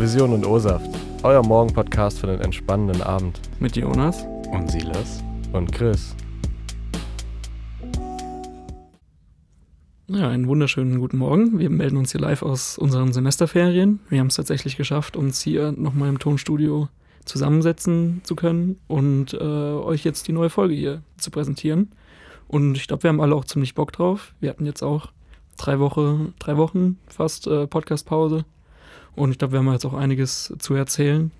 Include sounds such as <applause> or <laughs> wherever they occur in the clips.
Vision und O-Saft, euer Morgen-Podcast für den entspannenden Abend. Mit Jonas. Und Silas. Und Chris. Ja, einen wunderschönen guten Morgen. Wir melden uns hier live aus unseren Semesterferien. Wir haben es tatsächlich geschafft, uns hier nochmal im Tonstudio zusammensetzen zu können und äh, euch jetzt die neue Folge hier zu präsentieren. Und ich glaube, wir haben alle auch ziemlich Bock drauf. Wir hatten jetzt auch drei, Woche, drei Wochen fast äh, Podcast-Pause. Und ich glaube, wir haben jetzt auch einiges zu erzählen.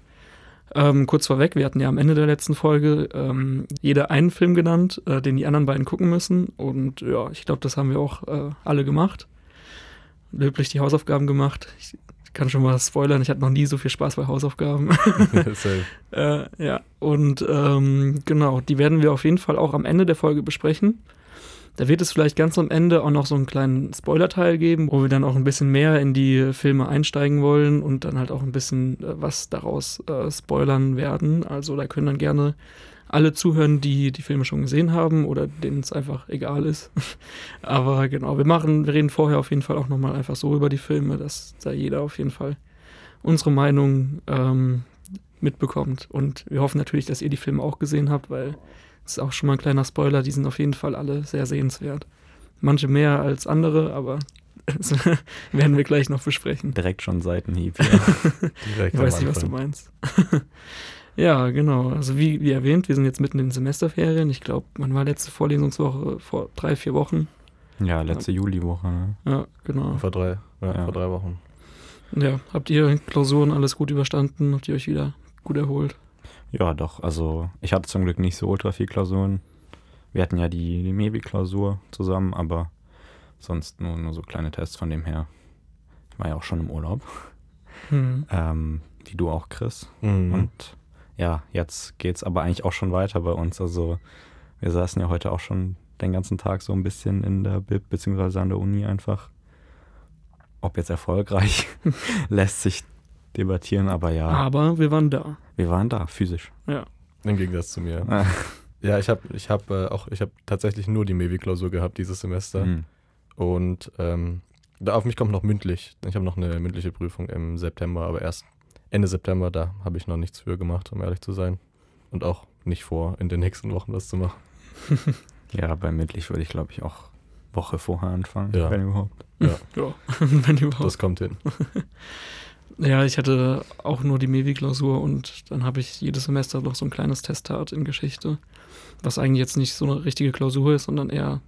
Ähm, kurz vorweg, wir hatten ja am Ende der letzten Folge ähm, jeder einen Film genannt, äh, den die anderen beiden gucken müssen. Und ja, ich glaube, das haben wir auch äh, alle gemacht. Löblich die Hausaufgaben gemacht. Ich kann schon mal spoilern, ich hatte noch nie so viel Spaß bei Hausaufgaben. <laughs> äh, ja, und ähm, genau, die werden wir auf jeden Fall auch am Ende der Folge besprechen. Da wird es vielleicht ganz am Ende auch noch so einen kleinen Spoiler-Teil geben, wo wir dann auch ein bisschen mehr in die Filme einsteigen wollen und dann halt auch ein bisschen äh, was daraus äh, spoilern werden. Also da können dann gerne alle zuhören, die die Filme schon gesehen haben oder denen es einfach egal ist. <laughs> Aber genau, wir machen, wir reden vorher auf jeden Fall auch nochmal einfach so über die Filme, dass da jeder auf jeden Fall unsere Meinung ähm, mitbekommt. Und wir hoffen natürlich, dass ihr die Filme auch gesehen habt, weil ist auch schon mal ein kleiner Spoiler, die sind auf jeden Fall alle sehr sehenswert. Manche mehr als andere, aber <laughs> das werden wir gleich noch besprechen. Direkt schon Seitenhieb. Ja. <laughs> Direkt ich weiß nicht, was du meinst. <laughs> ja, genau. Also wie, wie erwähnt, wir sind jetzt mitten in den Semesterferien. Ich glaube, man war letzte Vorlesungswoche vor drei, vier Wochen. Ja, letzte ja. Juliwoche. Ne? Ja, genau. Vor drei, ja, ja. vor drei Wochen. Ja, habt ihr Klausuren alles gut überstanden? Habt ihr euch wieder gut erholt? Ja, doch. Also ich hatte zum Glück nicht so ultra viel Klausuren. Wir hatten ja die, die Mebi-Klausur zusammen, aber sonst nur, nur so kleine Tests von dem her. Ich war ja auch schon im Urlaub. Mhm. Ähm, wie du auch, Chris. Mhm. Und ja, jetzt geht es aber eigentlich auch schon weiter bei uns. Also wir saßen ja heute auch schon den ganzen Tag so ein bisschen in der Bib beziehungsweise an der Uni einfach. Ob jetzt erfolgreich, <laughs> lässt sich debattieren, aber ja. Aber wir waren da. Wir waren da, physisch. Ja. Im Gegensatz zu mir. ja, ich habe ich hab, äh, auch, ich habe tatsächlich nur die Mevi-Klausur gehabt dieses Semester. Mhm. Und ähm, da auf mich kommt noch mündlich. Ich habe noch eine mündliche Prüfung im September, aber erst Ende September, da habe ich noch nichts für gemacht, um ehrlich zu sein. Und auch nicht vor, in den nächsten Wochen was zu machen. <laughs> ja, bei mündlich würde ich, glaube ich, auch Woche vorher anfangen, ja. wenn überhaupt. Ja, <laughs> ja. <laughs> wenn überhaupt. Das kommt hin. Ja, ich hatte auch nur die Mevi-Klausur und dann habe ich jedes Semester noch so ein kleines Testat in Geschichte, was eigentlich jetzt nicht so eine richtige Klausur ist, sondern eher,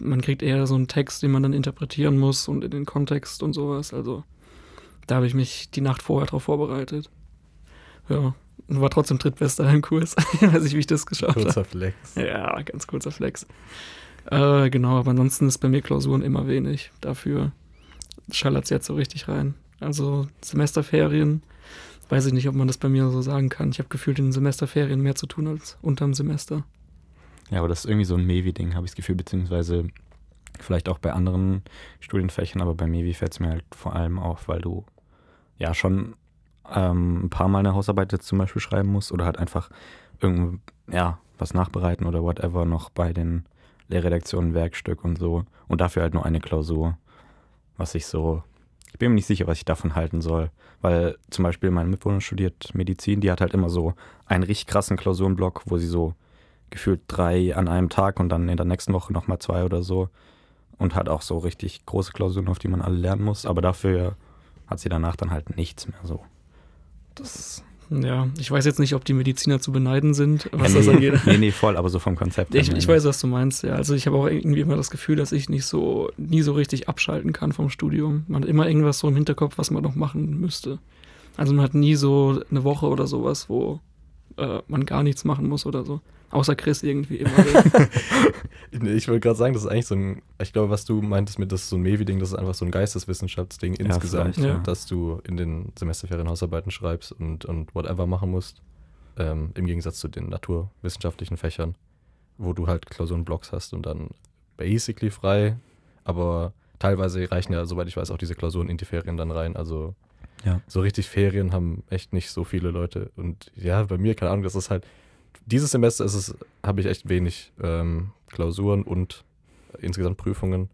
man kriegt eher so einen Text, den man dann interpretieren muss und in den Kontext und sowas. Also da habe ich mich die Nacht vorher drauf vorbereitet. Ja, und war trotzdem drittbester im Kurs. <laughs> ich weiß nicht, wie ich das geschafft habe. Kurzer Flex. Ja, ganz kurzer Flex. Äh, genau, aber ansonsten ist bei mir Klausuren immer wenig. Dafür schallert es jetzt so richtig rein. Also Semesterferien, weiß ich nicht, ob man das bei mir so sagen kann. Ich habe gefühlt in den Semesterferien mehr zu tun als unterm Semester. Ja, aber das ist irgendwie so ein Mevi-Ding, habe ich das Gefühl, beziehungsweise vielleicht auch bei anderen Studienfächern, aber bei Mevi fällt es mir halt vor allem auf, weil du ja schon ähm, ein paar Mal eine Hausarbeit jetzt zum Beispiel schreiben musst oder halt einfach irgend, ja, was nachbereiten oder whatever noch bei den Lehrredaktionen, Werkstück und so und dafür halt nur eine Klausur, was ich so ich bin mir nicht sicher, was ich davon halten soll. Weil zum Beispiel mein Mitbewohner studiert Medizin, die hat halt immer so einen richtig krassen Klausurenblock, wo sie so gefühlt drei an einem Tag und dann in der nächsten Woche nochmal zwei oder so. Und hat auch so richtig große Klausuren, auf die man alle lernen muss. Aber dafür hat sie danach dann halt nichts mehr so. Das ja, ich weiß jetzt nicht, ob die Mediziner zu beneiden sind, was ja, nee, das angeht. Nee, nee, voll, aber so vom Konzept. Ich, ich weiß, was du meinst, ja. Also ich habe auch irgendwie immer das Gefühl, dass ich nicht so, nie so richtig abschalten kann vom Studium. Man hat immer irgendwas so im Hinterkopf, was man noch machen müsste. Also man hat nie so eine Woche oder sowas, wo äh, man gar nichts machen muss oder so. Außer Chris irgendwie immer. <laughs> ich wollte gerade sagen, das ist eigentlich so ein, ich glaube, was du meintest mit das so ein Mevi-Ding, das ist einfach so ein Geisteswissenschaftsding ja, insgesamt, ja. dass du in den Semesterferien Hausarbeiten schreibst und, und whatever machen musst. Ähm, Im Gegensatz zu den naturwissenschaftlichen Fächern, wo du halt Klausurenblocks hast und dann basically frei, aber teilweise reichen ja, soweit ich weiß, auch diese Klausuren in die Ferien dann rein. Also ja. so richtig Ferien haben echt nicht so viele Leute. Und ja, bei mir, keine Ahnung, das ist halt dieses Semester ist es, habe ich echt wenig ähm, Klausuren und insgesamt Prüfungen.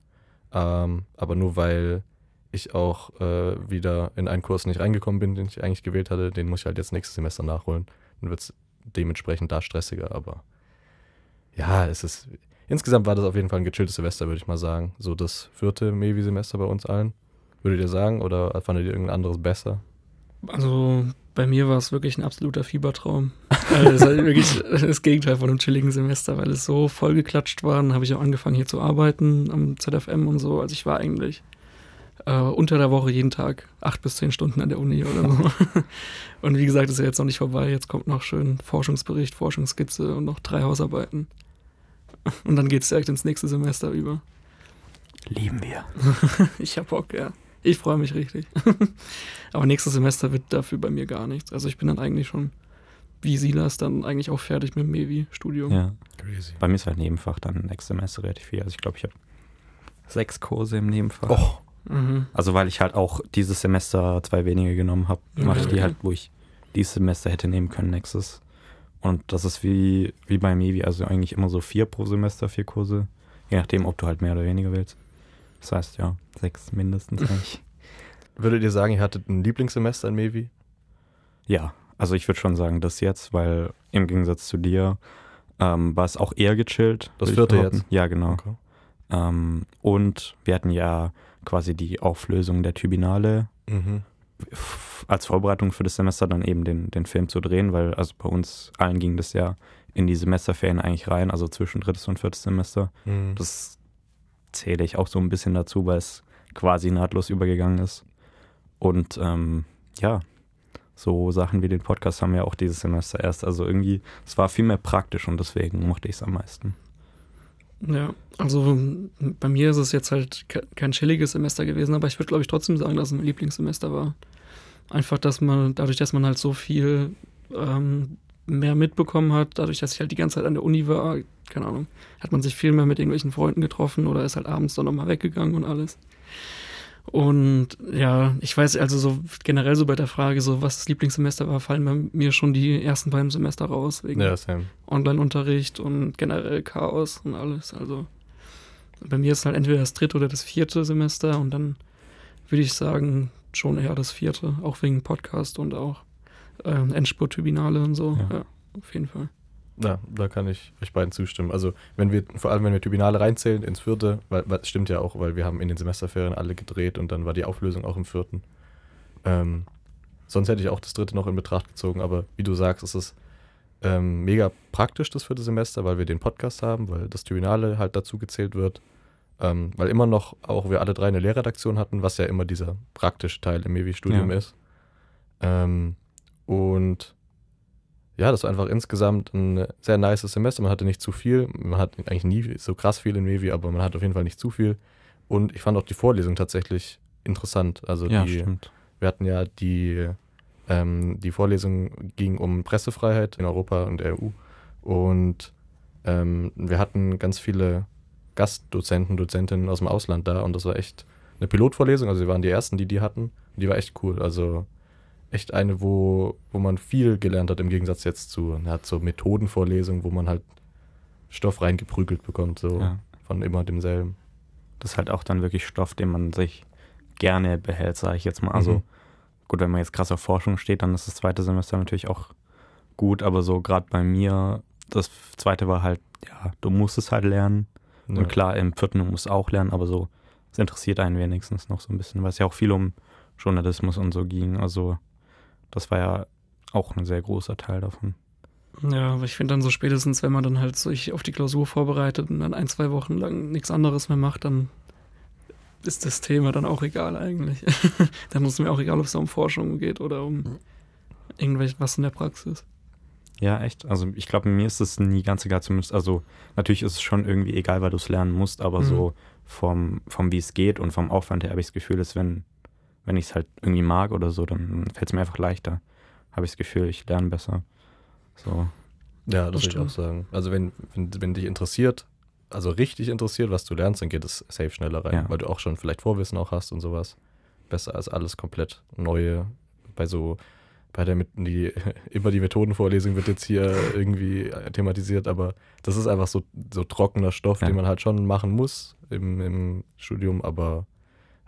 Ähm, aber nur weil ich auch äh, wieder in einen Kurs nicht reingekommen bin, den ich eigentlich gewählt hatte. Den muss ich halt jetzt nächstes Semester nachholen. Dann wird es dementsprechend da stressiger, aber ja, es ist. Insgesamt war das auf jeden Fall ein gechilltes Semester, würde ich mal sagen. So das vierte Mevi-Semester bei uns allen. Würdet ihr sagen? Oder fandet ihr irgendein anderes besser? Also bei mir war es wirklich ein absoluter Fiebertraum. Also das ist halt wirklich <laughs> das Gegenteil von einem chilligen Semester, weil es so vollgeklatscht war. Dann habe ich auch angefangen hier zu arbeiten am ZFM und so. Also ich war eigentlich äh, unter der Woche jeden Tag acht bis zehn Stunden an der Uni oder so. <laughs> und wie gesagt, ist ja jetzt noch nicht vorbei. Jetzt kommt noch schön Forschungsbericht, Forschungsskizze und noch drei Hausarbeiten. Und dann geht es direkt ins nächste Semester über. Lieben wir. <laughs> ich hab Bock, ja. Ich freue mich richtig. <laughs> Aber nächstes Semester wird dafür bei mir gar nichts. Also ich bin dann eigentlich schon, wie Silas, dann eigentlich auch fertig mit dem Mevi-Studium. Ja. Crazy. Bei mir ist halt Nebenfach dann nächstes Semester relativ viel. Also ich glaube, ich habe sechs Kurse im Nebenfach. Oh. Mhm. Also weil ich halt auch dieses Semester zwei wenige genommen habe, mache ich die halt, wo ich dieses Semester hätte nehmen können, nächstes. Und das ist wie, wie bei Mevi, also eigentlich immer so vier pro Semester, vier Kurse. Je nachdem, ob du halt mehr oder weniger willst. Das heißt, ja, sechs mindestens eigentlich. <laughs> Würdet ihr sagen, ihr hattet ein Lieblingssemester in Mevi? Ja, also ich würde schon sagen, das jetzt, weil im Gegensatz zu dir ähm, war es auch eher gechillt. Das vierte jetzt? Ja, genau. Okay. Ähm, und wir hatten ja quasi die Auflösung der Tribunale mhm. als Vorbereitung für das Semester dann eben den, den Film zu drehen, weil also bei uns allen ging das ja in die Semesterferien eigentlich rein, also zwischen drittes und viertes Semester. Mhm. Das zähle ich auch so ein bisschen dazu, weil es quasi nahtlos übergegangen ist. Und ähm, ja, so Sachen wie den Podcast haben wir auch dieses Semester erst. Also irgendwie, es war viel mehr praktisch und deswegen mochte ich es am meisten. Ja, also bei mir ist es jetzt halt kein chilliges Semester gewesen, aber ich würde, glaube ich, trotzdem sagen, dass es mein Lieblingssemester war. Einfach, dass man, dadurch, dass man halt so viel ähm, mehr mitbekommen hat, dadurch, dass ich halt die ganze Zeit an der Uni war, keine Ahnung, hat man sich viel mehr mit irgendwelchen Freunden getroffen oder ist halt abends dann nochmal weggegangen und alles. Und ja, ich weiß also so generell so bei der Frage, so was das Lieblingssemester war, fallen bei mir schon die ersten beiden Semester raus, wegen ja, Online-Unterricht und generell Chaos und alles. Also bei mir ist halt entweder das dritte oder das vierte Semester und dann würde ich sagen, schon eher das vierte, auch wegen Podcast und auch äh, Endspurt-Tribunale und so. Ja. ja, auf jeden Fall. Ja, da kann ich euch beiden zustimmen. Also wenn wir, vor allem wenn wir Tribunale reinzählen ins vierte, weil, weil stimmt ja auch, weil wir haben in den Semesterferien alle gedreht und dann war die Auflösung auch im vierten. Ähm, sonst hätte ich auch das dritte noch in Betracht gezogen, aber wie du sagst, ist es ähm, mega praktisch, das vierte Semester, weil wir den Podcast haben, weil das Tribunale halt dazu gezählt wird. Ähm, weil immer noch auch wir alle drei eine Lehrredaktion hatten, was ja immer dieser praktische Teil im MEWI-Studium ja. ist. Ähm, und ja, das war einfach insgesamt ein sehr nice Semester. Man hatte nicht zu viel. Man hat eigentlich nie so krass viel in Mevi, aber man hat auf jeden Fall nicht zu viel. Und ich fand auch die Vorlesung tatsächlich interessant. Also ja, die, stimmt. wir hatten ja die, ähm, die Vorlesung ging um Pressefreiheit in Europa und der EU. Und ähm, wir hatten ganz viele Gastdozenten, Dozentinnen aus dem Ausland da und das war echt eine Pilotvorlesung. Also wir waren die ersten, die die hatten. Die war echt cool. Also echt eine, wo, wo man viel gelernt hat, im Gegensatz jetzt zu einer so Methodenvorlesung, wo man halt Stoff reingeprügelt bekommt, so ja. von immer demselben. Das ist halt auch dann wirklich Stoff, den man sich gerne behält, sage ich jetzt mal. Also mhm. gut, wenn man jetzt krass auf Forschung steht, dann ist das zweite Semester natürlich auch gut, aber so gerade bei mir, das zweite war halt, ja, du musst es halt lernen. Ja. Und klar, im vierten du musst auch lernen, aber so, es interessiert einen wenigstens noch so ein bisschen, weil es ja auch viel um Journalismus und so ging. Also das war ja auch ein sehr großer Teil davon. Ja, aber ich finde dann so spätestens, wenn man dann halt sich auf die Klausur vorbereitet und dann ein, zwei Wochen lang nichts anderes mehr macht, dann ist das Thema dann auch egal eigentlich. <laughs> dann ist mir auch egal, ob es da um Forschung geht oder um irgendwelches was in der Praxis. Ja, echt. Also ich glaube, mir ist es nie ganz egal, zumindest, also natürlich ist es schon irgendwie egal, weil du es lernen musst, aber mhm. so vom, vom wie es geht und vom Aufwand her habe ich das Gefühl, dass wenn wenn ich es halt irgendwie mag oder so, dann fällt es mir einfach leichter. Habe ich das Gefühl, ich lerne besser. So. Ja, das, das würde ich auch sagen. Also wenn, wenn, wenn dich interessiert, also richtig interessiert, was du lernst, dann geht es safe schneller rein, ja. weil du auch schon vielleicht Vorwissen auch hast und sowas. Besser als alles komplett neue. Bei so, bei der die, <laughs> immer die Methodenvorlesung wird jetzt hier irgendwie thematisiert, aber das ist einfach so, so trockener Stoff, ja. den man halt schon machen muss im, im Studium, aber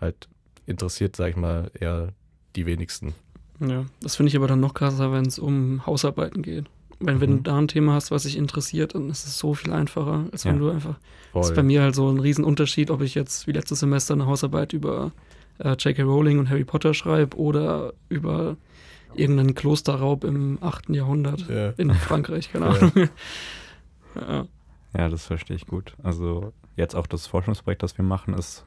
halt interessiert, sag ich mal, eher die wenigsten. Ja, das finde ich aber dann noch krasser, wenn es um Hausarbeiten geht. Wenn, wenn mhm. du da ein Thema hast, was dich interessiert, dann ist es so viel einfacher, als wenn ja. du einfach. Voll. Das ist bei mir halt so ein Riesenunterschied, ob ich jetzt wie letztes Semester eine Hausarbeit über äh, J.K. Rowling und Harry Potter schreibe oder über irgendeinen Klosterraub im 8. Jahrhundert ja. in Frankreich, keine <laughs> Ahnung. <laughs> ja. ja, das verstehe ich gut. Also jetzt auch das Forschungsprojekt, das wir machen, ist,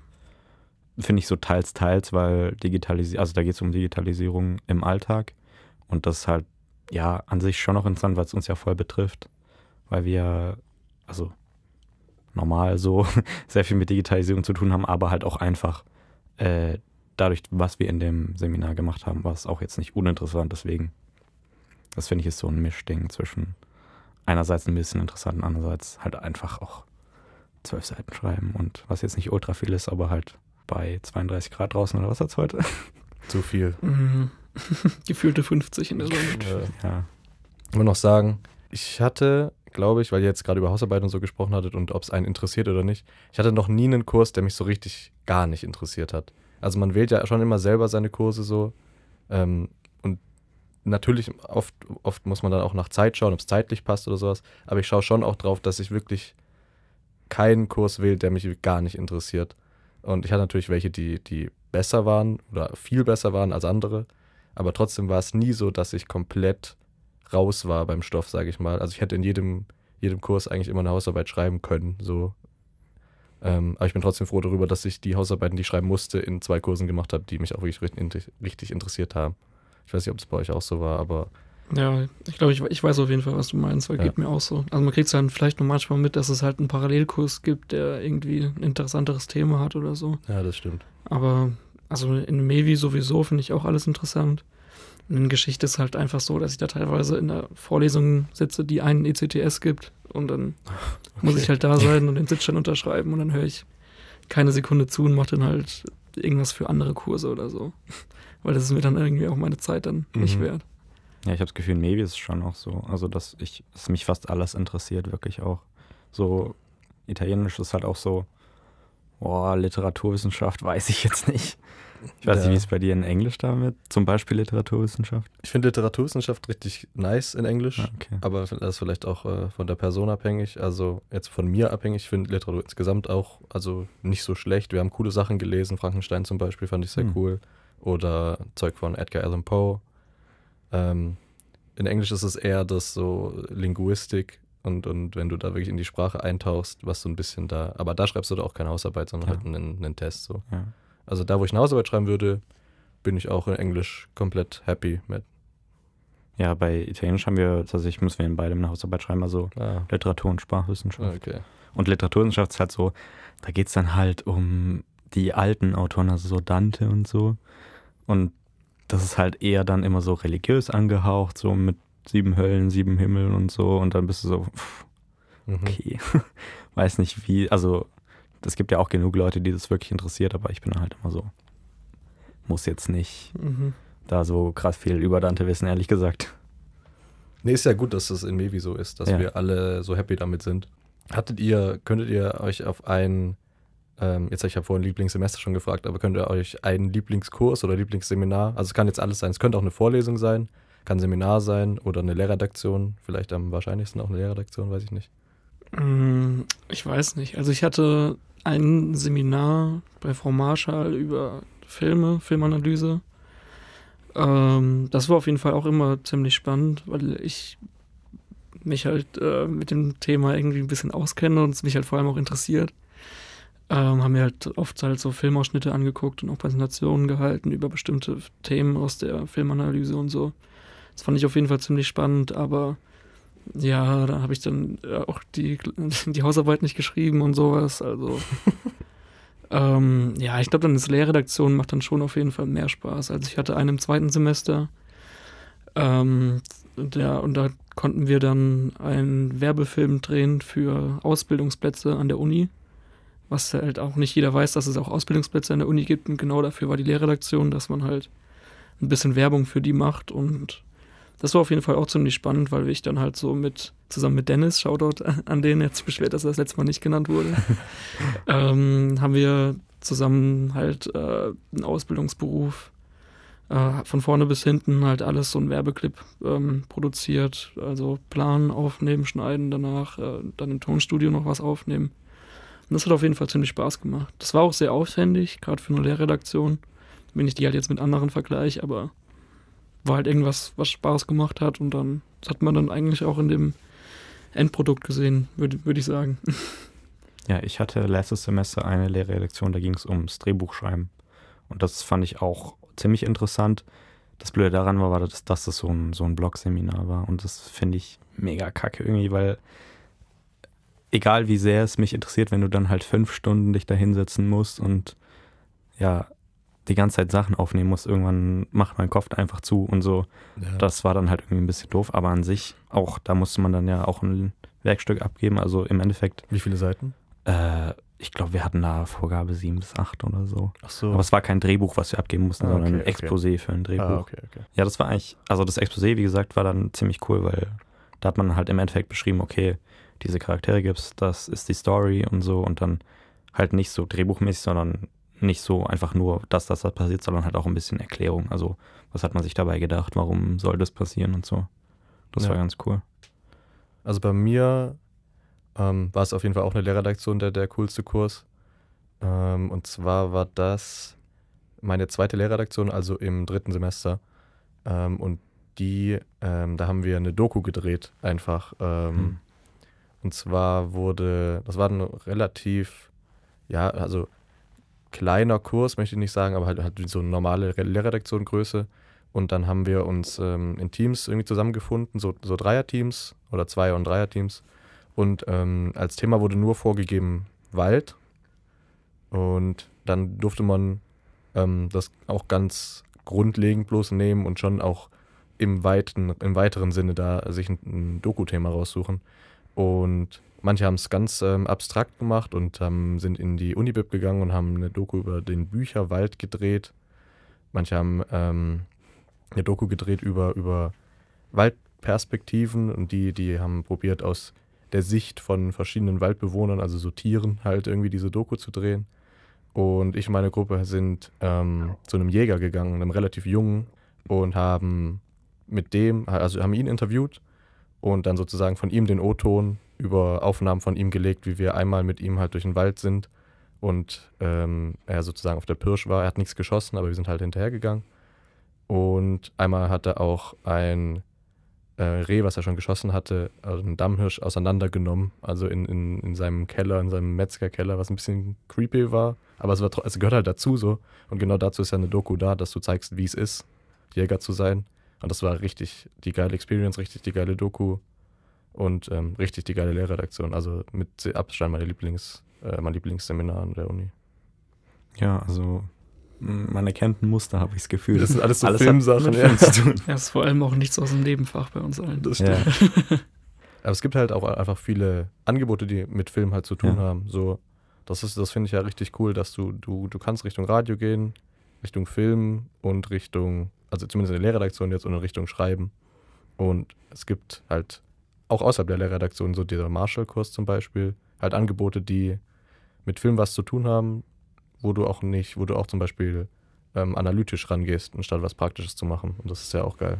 finde ich so teils, teils, weil Digitalisierung, also da geht es um Digitalisierung im Alltag und das ist halt ja an sich schon noch interessant, weil es uns ja voll betrifft, weil wir, also normal so <laughs> sehr viel mit Digitalisierung zu tun haben, aber halt auch einfach äh, dadurch, was wir in dem Seminar gemacht haben, war es auch jetzt nicht uninteressant. Deswegen, das finde ich ist so ein Mischding zwischen einerseits ein bisschen interessant und andererseits halt einfach auch zwölf Seiten schreiben und was jetzt nicht ultra viel ist, aber halt bei 32 Grad draußen oder was hat's heute? Zu viel. Mhm. <laughs> Gefühlte 50 in der Sonne. Ja. Ich muss noch sagen, ich hatte, glaube ich, weil ihr jetzt gerade über Hausarbeit und so gesprochen hattet und ob es einen interessiert oder nicht, ich hatte noch nie einen Kurs, der mich so richtig gar nicht interessiert hat. Also man wählt ja schon immer selber seine Kurse so. Ähm, und natürlich, oft, oft muss man dann auch nach Zeit schauen, ob es zeitlich passt oder sowas. Aber ich schaue schon auch drauf, dass ich wirklich keinen Kurs wähle, der mich gar nicht interessiert. Und ich hatte natürlich welche, die, die besser waren oder viel besser waren als andere. Aber trotzdem war es nie so, dass ich komplett raus war beim Stoff, sage ich mal. Also ich hätte in jedem, jedem Kurs eigentlich immer eine Hausarbeit schreiben können. So ähm, aber ich bin trotzdem froh darüber, dass ich die Hausarbeiten, die ich schreiben musste, in zwei Kursen gemacht habe, die mich auch wirklich richtig, richtig interessiert haben. Ich weiß nicht, ob es bei euch auch so war, aber. Ja, ich glaube, ich, ich weiß auf jeden Fall, was du meinst, weil ja. geht mir auch so. Also man kriegt es dann vielleicht nur manchmal mit, dass es halt einen Parallelkurs gibt, der irgendwie ein interessanteres Thema hat oder so. Ja, das stimmt. Aber also in Mevi sowieso finde ich auch alles interessant. In Geschichte ist halt einfach so, dass ich da teilweise in der Vorlesung sitze, die einen ECTS gibt und dann okay. <laughs> muss ich halt da sein und den Sitzschein unterschreiben und dann höre ich keine Sekunde zu und mache dann halt irgendwas für andere Kurse oder so. <laughs> Weil das ist mir dann irgendwie auch meine Zeit dann mhm. nicht wert. Ja, ich habe das Gefühl, Navy ist schon auch so. Also, dass ich, dass mich fast alles interessiert, wirklich auch. So, Italienisch ist halt auch so, boah, Literaturwissenschaft <laughs> weiß ich jetzt nicht. Ich weiß ja. nicht, wie es bei dir in Englisch damit, zum Beispiel Literaturwissenschaft? Ich finde Literaturwissenschaft richtig nice in Englisch, ah, okay. aber das ist vielleicht auch äh, von der Person abhängig, also jetzt von mir abhängig. Ich finde Literatur insgesamt auch also nicht so schlecht. Wir haben coole Sachen gelesen, Frankenstein zum Beispiel fand ich sehr hm. cool oder Zeug von Edgar Allan Poe. Ähm, in Englisch ist es eher das so Linguistik und, und wenn du da wirklich in die Sprache eintauchst, was so ein bisschen da, aber da schreibst du da auch keine Hausarbeit, sondern ja. halt einen, einen Test so. Ja. Also da, wo ich eine Hausarbeit schreiben würde, bin ich auch in Englisch komplett happy mit. Ja, bei Italienisch haben wir tatsächlich, müssen wir in beidem eine Hausarbeit schreiben, also ah. Literatur und Sprachwissenschaft. Okay. Und Literaturwissenschaft ist halt so, da geht es dann halt um die alten Autoren, also so Dante und so. Und das ist halt eher dann immer so religiös angehaucht, so mit sieben Höllen, sieben Himmeln und so. Und dann bist du so, pff, mhm. okay, mhm. <laughs> weiß nicht wie, also es gibt ja auch genug Leute, die das wirklich interessiert, aber ich bin halt immer so, muss jetzt nicht mhm. da so krass viel über Dante wissen, ehrlich gesagt. Nee, ist ja gut, dass das in Mevi so ist, dass ja. wir alle so happy damit sind. Hattet ihr, könntet ihr euch auf ein, ähm, jetzt ich habe vorhin Lieblingssemester schon gefragt, aber könnt ihr euch einen Lieblingskurs oder Lieblingsseminar, also es kann jetzt alles sein, es könnte auch eine Vorlesung sein, kann ein Seminar sein oder eine Lehrredaktion, vielleicht am wahrscheinlichsten auch eine Lehrredaktion, weiß ich nicht. Mm, ich weiß nicht. Also ich hatte ein Seminar bei Frau Marschall über Filme, Filmanalyse. Ähm, das war auf jeden Fall auch immer ziemlich spannend, weil ich mich halt äh, mit dem Thema irgendwie ein bisschen auskenne und es mich halt vor allem auch interessiert. Ähm, haben mir halt oft halt so Filmausschnitte angeguckt und auch Präsentationen gehalten über bestimmte Themen aus der Filmanalyse und so. Das fand ich auf jeden Fall ziemlich spannend, aber ja, da habe ich dann äh, auch die, <laughs> die Hausarbeit nicht geschrieben und sowas. Also, <laughs> ähm, ja, ich glaube, dann ist Lehrredaktion macht dann schon auf jeden Fall mehr Spaß. Also, ich hatte einen im zweiten Semester. Ähm, der, und da konnten wir dann einen Werbefilm drehen für Ausbildungsplätze an der Uni. Was halt auch nicht jeder weiß, dass es auch Ausbildungsplätze an der Uni gibt. Und genau dafür war die Lehrredaktion, dass man halt ein bisschen Werbung für die macht und das war auf jeden Fall auch ziemlich spannend, weil ich dann halt so mit, zusammen mit Dennis, Shoutout <laughs> an den, jetzt beschwert, dass er das letzte Mal nicht genannt wurde, <laughs> ähm, haben wir zusammen halt äh, einen Ausbildungsberuf äh, von vorne bis hinten halt alles so ein Werbeclip ähm, produziert. Also planen, aufnehmen, schneiden, danach äh, dann im Tonstudio noch was aufnehmen. Und das hat auf jeden Fall ziemlich Spaß gemacht. Das war auch sehr aufwendig, gerade für eine Lehrredaktion. Wenn ich die halt jetzt mit anderen vergleiche, aber war halt irgendwas, was Spaß gemacht hat und dann das hat man dann eigentlich auch in dem Endprodukt gesehen, würde würd ich sagen. <laughs> Ja, ich hatte letztes Semester eine Lehrredaktion, da ging es ums Drehbuchschreiben. Und das fand ich auch ziemlich interessant. Das Blöde daran war, war dass, dass das so ein, so ein Blog-Seminar war. Und das finde ich mega kacke irgendwie, weil egal wie sehr es mich interessiert, wenn du dann halt fünf Stunden dich da hinsetzen musst und ja, die ganze Zeit Sachen aufnehmen musst, irgendwann macht mein Kopf einfach zu und so. Ja. Das war dann halt irgendwie ein bisschen doof, aber an sich auch, da musste man dann ja auch ein Werkstück abgeben, also im Endeffekt. Wie viele Seiten? Äh, ich glaube, wir hatten da Vorgabe sieben bis acht oder so. Ach so. Aber es war kein Drehbuch, was wir abgeben mussten, ah, sondern ein Exposé okay. für ein Drehbuch. Ah, okay, okay. Ja, das war eigentlich, also das Exposé, wie gesagt, war dann ziemlich cool, weil da hat man halt im Endeffekt beschrieben, okay, diese Charaktere gibt's, das ist die Story und so und dann halt nicht so drehbuchmäßig, sondern nicht so einfach nur, dass das, das passiert, sondern halt auch ein bisschen Erklärung. Also, was hat man sich dabei gedacht, warum soll das passieren und so. Das ja. war ganz cool. Also bei mir ähm, war es auf jeden Fall auch eine Lehrredaktion der, der coolste Kurs. Ähm, und zwar war das meine zweite Lehrredaktion, also im dritten Semester. Ähm, und die, ähm, da haben wir eine Doku gedreht, einfach. Hm. Und zwar wurde, das war ein relativ, ja, also kleiner Kurs, möchte ich nicht sagen, aber halt, halt so eine normale Lehrredaktion Größe. Und dann haben wir uns ähm, in Teams irgendwie zusammengefunden, so, so Dreierteams oder Zweier- und Dreierteams. Und ähm, als Thema wurde nur vorgegeben Wald. Und dann durfte man ähm, das auch ganz grundlegend bloß nehmen und schon auch im, weiten, im weiteren Sinne da sich ein, ein Doku-Thema raussuchen. Und manche haben es ganz ähm, abstrakt gemacht und ähm, sind in die Unibib gegangen und haben eine Doku über den Bücherwald gedreht. Manche haben ähm, eine Doku gedreht über, über Waldperspektiven und die, die haben probiert aus der Sicht von verschiedenen Waldbewohnern, also so Tieren, halt irgendwie diese Doku zu drehen. Und ich und meine Gruppe sind ähm, zu einem Jäger gegangen, einem relativ jungen, und haben mit dem, also haben ihn interviewt und dann sozusagen von ihm den O-Ton über Aufnahmen von ihm gelegt, wie wir einmal mit ihm halt durch den Wald sind und ähm, er sozusagen auf der Pirsch war. Er hat nichts geschossen, aber wir sind halt hinterhergegangen. Und einmal hat er auch ein äh, Reh, was er schon geschossen hatte, also einen Dammhirsch auseinandergenommen, also in, in, in seinem Keller, in seinem Metzgerkeller, was ein bisschen creepy war, aber es, war, es gehört halt dazu so. Und genau dazu ist ja eine Doku da, dass du zeigst, wie es ist, Jäger zu sein. Und das war richtig die geile Experience, richtig die geile Doku und ähm, richtig die geile Lehrredaktion. Also mit Abstand meine Lieblings, äh, mein Lieblingsseminar an der Uni. Ja, also man erkennt ein Muster, habe ich das Gefühl. Das sind alles so alles Filmsachen. Ja. zu tun. Ja, ist vor allem auch nichts aus dem Nebenfach bei uns allen. Das stimmt. Ja. Aber es gibt halt auch einfach viele Angebote, die mit Film halt zu tun ja. haben. So, das ist, das finde ich ja richtig cool, dass du, du, du kannst Richtung Radio gehen, Richtung Film und Richtung, also zumindest in der Lehrredaktion jetzt und in Richtung Schreiben. Und es gibt halt auch außerhalb der Lehrredaktion, so dieser Marshall-Kurs zum Beispiel, halt Angebote, die mit Film was zu tun haben, wo du auch nicht, wo du auch zum Beispiel ähm, analytisch rangehst, anstatt was Praktisches zu machen. Und das ist ja auch geil.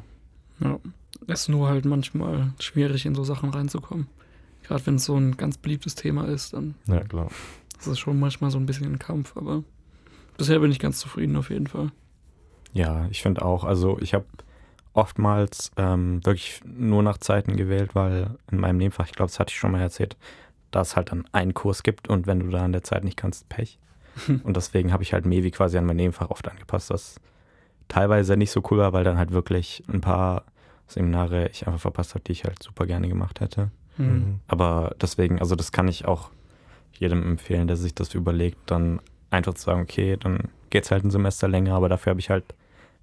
Ja, es ist nur halt manchmal schwierig, in so Sachen reinzukommen. Gerade wenn es so ein ganz beliebtes Thema ist, dann. Ja, klar. Das ist schon manchmal so ein bisschen ein Kampf, aber bisher bin ich ganz zufrieden auf jeden Fall. Ja, ich finde auch. Also ich habe oftmals ähm, wirklich nur nach Zeiten gewählt, weil in meinem Nebenfach, ich glaube, das hatte ich schon mal erzählt, da es halt dann einen Kurs gibt und wenn du da an der Zeit nicht kannst, Pech. <laughs> und deswegen habe ich halt Mevi quasi an mein Nebenfach oft angepasst, was teilweise nicht so cool war, weil dann halt wirklich ein paar Seminare ich einfach verpasst habe, die ich halt super gerne gemacht hätte. Mhm. Aber deswegen, also das kann ich auch jedem empfehlen, der sich das überlegt, dann einfach zu sagen, okay, dann geht es halt ein Semester länger, aber dafür habe ich halt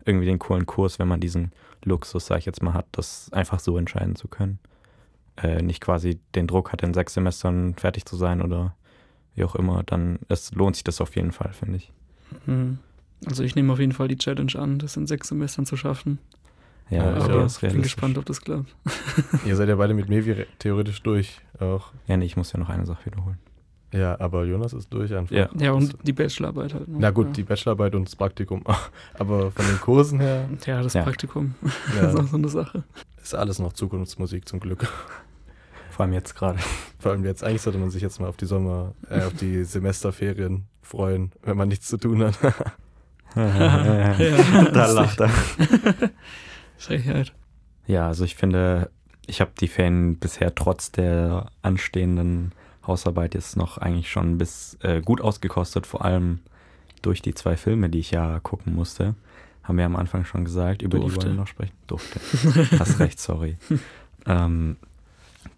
irgendwie den coolen Kurs, wenn man diesen Luxus, sag ich jetzt mal, hat, das einfach so entscheiden zu können. Äh, nicht quasi den Druck hat, in sechs Semestern fertig zu sein oder wie auch immer, dann es lohnt sich das auf jeden Fall, finde ich. Mhm. Also ich nehme auf jeden Fall die Challenge an, das in sechs Semestern zu schaffen. Ja, ja aber ich bin gespannt, ob das klappt. Ihr seid ja beide mit Mevi theoretisch durch auch. Ja, nee, ich muss ja noch eine Sache wiederholen. Ja, aber Jonas ist durch einfach. Ja, ja und die Bachelorarbeit halt. Ne? Na gut, ja. die Bachelorarbeit und das Praktikum. <laughs> aber von den Kursen her. Ja, das ja. Praktikum. <laughs> das ist auch so eine Sache. Ist alles noch Zukunftsmusik zum Glück. <laughs> Vor allem jetzt gerade. Vor allem jetzt. Eigentlich sollte man sich jetzt mal auf die Sommer, äh, auf die Semesterferien freuen, wenn man nichts zu tun hat. ja, da lacht er. Frechheit. Ja, also ich finde, ich habe die Ferien bisher trotz der anstehenden Hausarbeit jetzt noch eigentlich schon bis äh, gut ausgekostet, vor allem durch die zwei Filme, die ich ja gucken musste. Haben wir am Anfang schon gesagt, über Durfte. die wollen wir noch sprechen. Durfte. Hast <laughs> recht, sorry. ähm,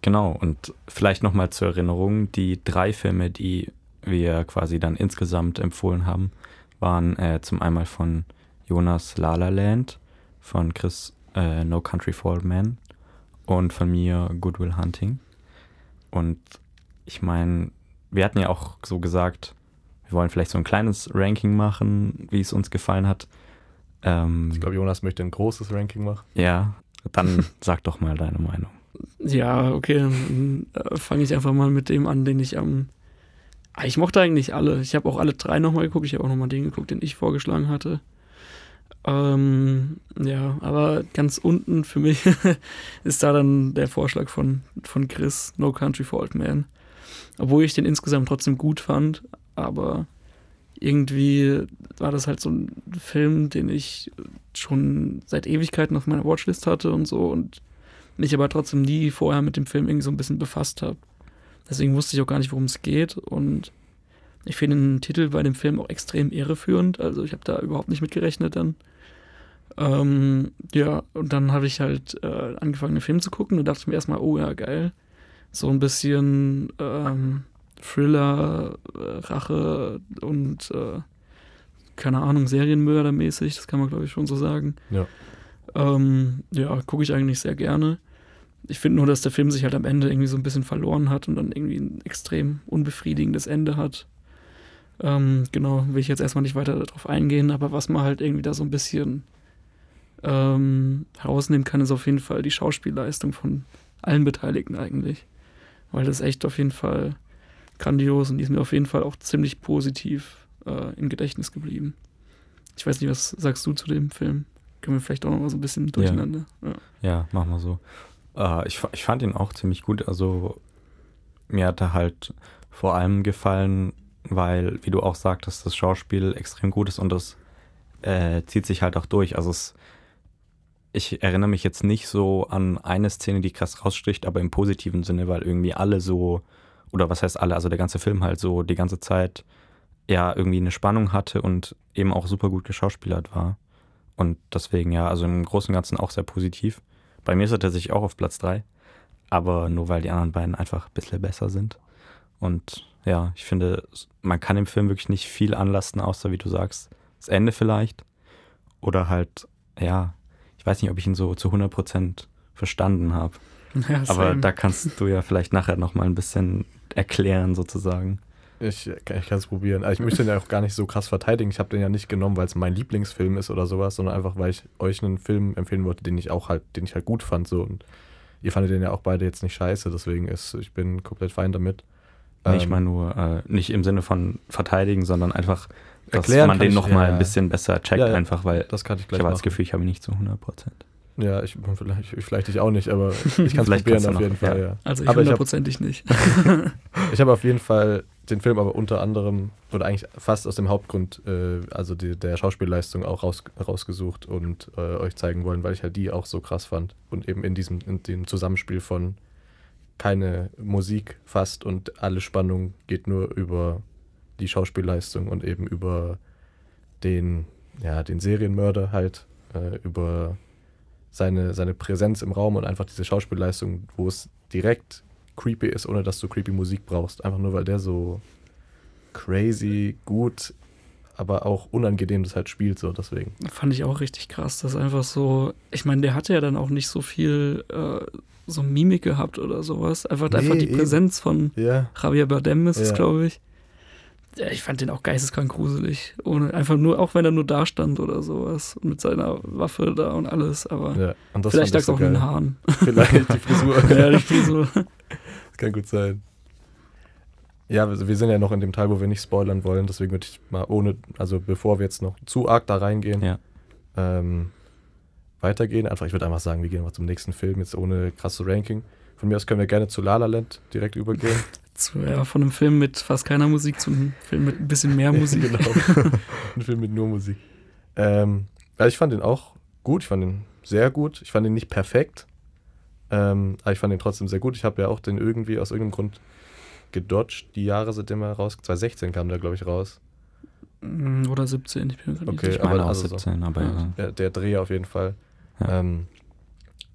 genau, und vielleicht nochmal zur Erinnerung, die drei Filme, die wir quasi dann insgesamt empfohlen haben, waren äh, zum einmal von Jonas La La Land, von Chris äh, No Country for Old Men und von mir Goodwill Hunting. Und ich meine, wir hatten ja auch so gesagt, wir wollen vielleicht so ein kleines Ranking machen, wie es uns gefallen hat. Ähm, ich glaube, Jonas möchte ein großes Ranking machen. Ja, dann <laughs> sag doch mal deine Meinung. Ja, okay, dann äh, fange ich einfach mal mit dem an, den ich am. Ähm, ich mochte eigentlich alle. Ich habe auch alle drei nochmal geguckt. Ich habe auch nochmal den geguckt, den ich vorgeschlagen hatte. Ähm, ja, aber ganz unten für mich <laughs> ist da dann der Vorschlag von, von Chris, No Country for Old Man. Obwohl ich den insgesamt trotzdem gut fand, aber irgendwie war das halt so ein Film, den ich schon seit Ewigkeiten auf meiner Watchlist hatte und so und mich aber trotzdem nie vorher mit dem Film irgendwie so ein bisschen befasst habe. Deswegen wusste ich auch gar nicht, worum es geht und ich finde den Titel bei dem Film auch extrem irreführend, also ich habe da überhaupt nicht mit gerechnet dann. Ähm, ja, und dann habe ich halt äh, angefangen, den Film zu gucken und dachte mir erstmal, oh ja, geil. So ein bisschen ähm, Thriller, äh, Rache und äh, keine Ahnung, Serienmördermäßig, das kann man glaube ich schon so sagen. Ja. Ähm, ja, gucke ich eigentlich sehr gerne. Ich finde nur, dass der Film sich halt am Ende irgendwie so ein bisschen verloren hat und dann irgendwie ein extrem unbefriedigendes Ende hat. Ähm, genau, will ich jetzt erstmal nicht weiter darauf eingehen, aber was man halt irgendwie da so ein bisschen ähm, herausnehmen kann, ist auf jeden Fall die Schauspielleistung von allen Beteiligten eigentlich. Weil das ist echt auf jeden Fall grandios und die ist mir auf jeden Fall auch ziemlich positiv äh, im Gedächtnis geblieben. Ich weiß nicht, was sagst du zu dem Film? Können wir vielleicht auch noch mal so ein bisschen durcheinander. Ja, ja. ja machen wir so. Äh, ich, ich fand ihn auch ziemlich gut. Also mir hat er halt vor allem gefallen, weil, wie du auch sagtest, das Schauspiel extrem gut ist und das äh, zieht sich halt auch durch. Also es ich erinnere mich jetzt nicht so an eine Szene, die krass raussticht, aber im positiven Sinne, weil irgendwie alle so, oder was heißt alle, also der ganze Film halt so die ganze Zeit ja irgendwie eine Spannung hatte und eben auch super gut geschauspielert war. Und deswegen ja, also im Großen und Ganzen auch sehr positiv. Bei mir ist er tatsächlich auch auf Platz 3, aber nur weil die anderen beiden einfach ein bisschen besser sind. Und ja, ich finde, man kann dem Film wirklich nicht viel anlasten, außer wie du sagst, das Ende vielleicht. Oder halt, ja, ich weiß nicht, ob ich ihn so zu 100% verstanden habe. <laughs> Ja, Aber da kannst du ja vielleicht nachher nochmal ein bisschen erklären, sozusagen. Ich, ich kann es probieren. Also ich möchte den ja auch gar nicht so krass verteidigen. Ich habe den ja nicht genommen, weil es mein Lieblingsfilm ist oder sowas, sondern einfach, weil ich euch einen Film empfehlen wollte, den ich auch halt, den ich halt gut fand. So. Und ihr fandet den ja auch beide jetzt nicht scheiße, deswegen ist, ich bin komplett fein damit. Nee, ich ähm, meine nur, äh, nicht im Sinne von verteidigen, sondern einfach dass Erklären man den nochmal ja, ein bisschen besser checkt, ja, einfach, weil das kann ich, gleich ich habe das Gefühl, ich habe ihn nicht zu 100 Prozent. Ja, ich, vielleicht, vielleicht ich auch nicht, aber <laughs> ich kann es probieren auf jeden Fall. Ja. Also ich hundertprozentig nicht. <laughs> ich habe auf jeden Fall den Film aber unter anderem, oder eigentlich fast aus dem Hauptgrund, äh, also die, der Schauspielleistung auch raus, rausgesucht und äh, euch zeigen wollen, weil ich halt die auch so krass fand. Und eben in diesem in dem Zusammenspiel von keine Musik fast und alle Spannung geht nur über die Schauspielleistung und eben über den, ja, den Serienmörder halt, äh, über seine, seine Präsenz im Raum und einfach diese Schauspielleistung, wo es direkt creepy ist, ohne dass du creepy Musik brauchst. Einfach nur, weil der so crazy, gut, aber auch unangenehm das halt spielt, so deswegen. Fand ich auch richtig krass, dass einfach so, ich meine, der hatte ja dann auch nicht so viel äh, so Mimik gehabt oder sowas. Einfach, nee, einfach die Präsenz von ja. Javier Bardem ist ja. es, glaube ich ich fand den auch geisteskrank gruselig. Ohne, einfach nur, auch wenn er nur da stand oder sowas. Mit seiner Waffe da und alles. Aber ja, und vielleicht lag es so auch geil. in den Haaren. <laughs> Vielleicht die Frisur. <laughs> ja, die Frisur. Das kann gut sein. Ja, wir sind ja noch in dem Teil, wo wir nicht spoilern wollen, deswegen würde ich mal ohne, also bevor wir jetzt noch zu arg da reingehen, ja. ähm, weitergehen. Einfach, ich würde einfach sagen, wir gehen mal zum nächsten Film, jetzt ohne krasse Ranking. Von mir aus können wir gerne zu La La Land direkt übergehen. <laughs> zu, ja, von einem Film mit fast keiner Musik zum Film mit ein bisschen mehr Musik. <laughs> genau. <laughs> ein Film mit nur Musik. Ähm, ja, ich fand den auch gut, ich fand den sehr gut. Ich fand ihn nicht perfekt, ähm, aber ich fand ihn trotzdem sehr gut. Ich habe ja auch den irgendwie aus irgendeinem Grund gedodged. Die Jahre sind immer raus. 2016 kam der, glaube ich, raus. Mm, oder 17, ich bin mir okay, ich meine auch also 17, so. aber ja. Der, der Dreh auf jeden Fall. Ja. Ähm,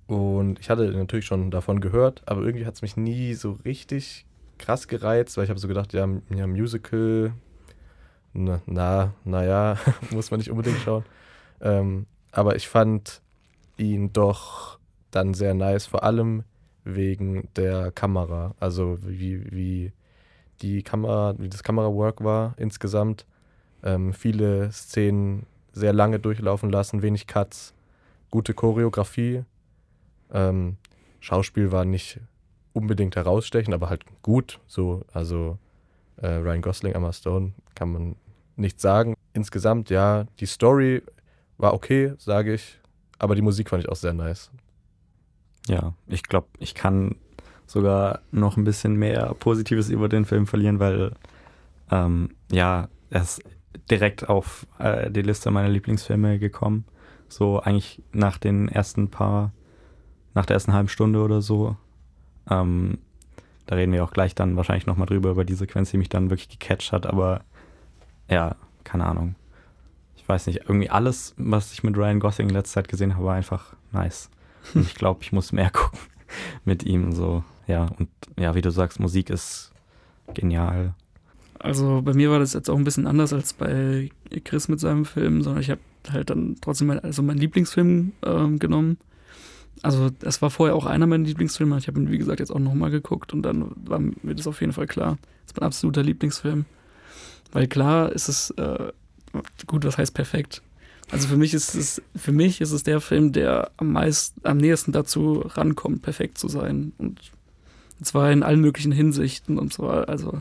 und ich hatte natürlich schon davon gehört, aber irgendwie hat es mich nie so richtig krass gereizt, weil ich habe so gedacht, ja, ja Musical, na, na, naja, <laughs> muss man nicht unbedingt schauen. Ähm, aber ich fand ihn doch dann sehr nice, vor allem wegen der Kamera. Also wie, wie die Kamera, wie das Kamerawork war insgesamt. Ähm, viele Szenen sehr lange durchlaufen lassen, wenig Cuts, gute Choreografie. Ähm, Schauspiel war nicht unbedingt herausstechend, aber halt gut. So, also äh, Ryan Gosling, Emma Stone, kann man nicht sagen. Insgesamt, ja, die Story war okay, sage ich, aber die Musik fand ich auch sehr nice. Ja, ich glaube, ich kann sogar noch ein bisschen mehr Positives über den Film verlieren, weil ähm, ja, er ist direkt auf äh, die Liste meiner Lieblingsfilme gekommen. So eigentlich nach den ersten paar, nach der ersten halben Stunde oder so. Ähm, da reden wir auch gleich dann wahrscheinlich nochmal drüber, über die Sequenz, die mich dann wirklich gecatcht hat, aber ja, keine Ahnung. Ich weiß nicht, irgendwie alles, was ich mit Ryan Gosling in letzter Zeit gesehen habe, war einfach nice. Und ich glaube, ich muss mehr <laughs> gucken mit ihm. So, ja, und ja, wie du sagst, Musik ist genial. Also bei mir war das jetzt auch ein bisschen anders als bei Chris mit seinem Film, sondern ich habe halt dann trotzdem mein, also meinen Lieblingsfilm ähm, genommen. Also das war vorher auch einer meiner Lieblingsfilme. Ich habe ihn, wie gesagt, jetzt auch nochmal geguckt und dann war mir das auf jeden Fall klar. Das ist mein absoluter Lieblingsfilm. Weil klar ist es, äh, gut, was heißt perfekt? Also für mich ist es, für mich ist es der Film, der am meisten, am nächsten dazu rankommt, perfekt zu sein. Und zwar in allen möglichen Hinsichten. Und zwar, also,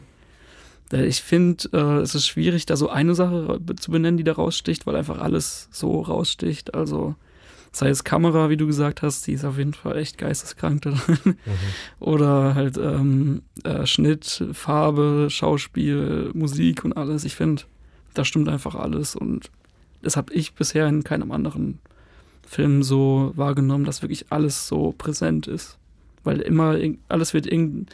ich finde, äh, es ist schwierig, da so eine Sache zu benennen, die da raussticht, weil einfach alles so raussticht. Also, sei es Kamera, wie du gesagt hast, die ist auf jeden Fall echt geisteskrank da drin. Mhm. Oder halt ähm, äh, Schnitt, Farbe, Schauspiel, Musik und alles. Ich finde, da stimmt einfach alles und das habe ich bisher in keinem anderen Film so wahrgenommen, dass wirklich alles so präsent ist. Weil immer, alles wird in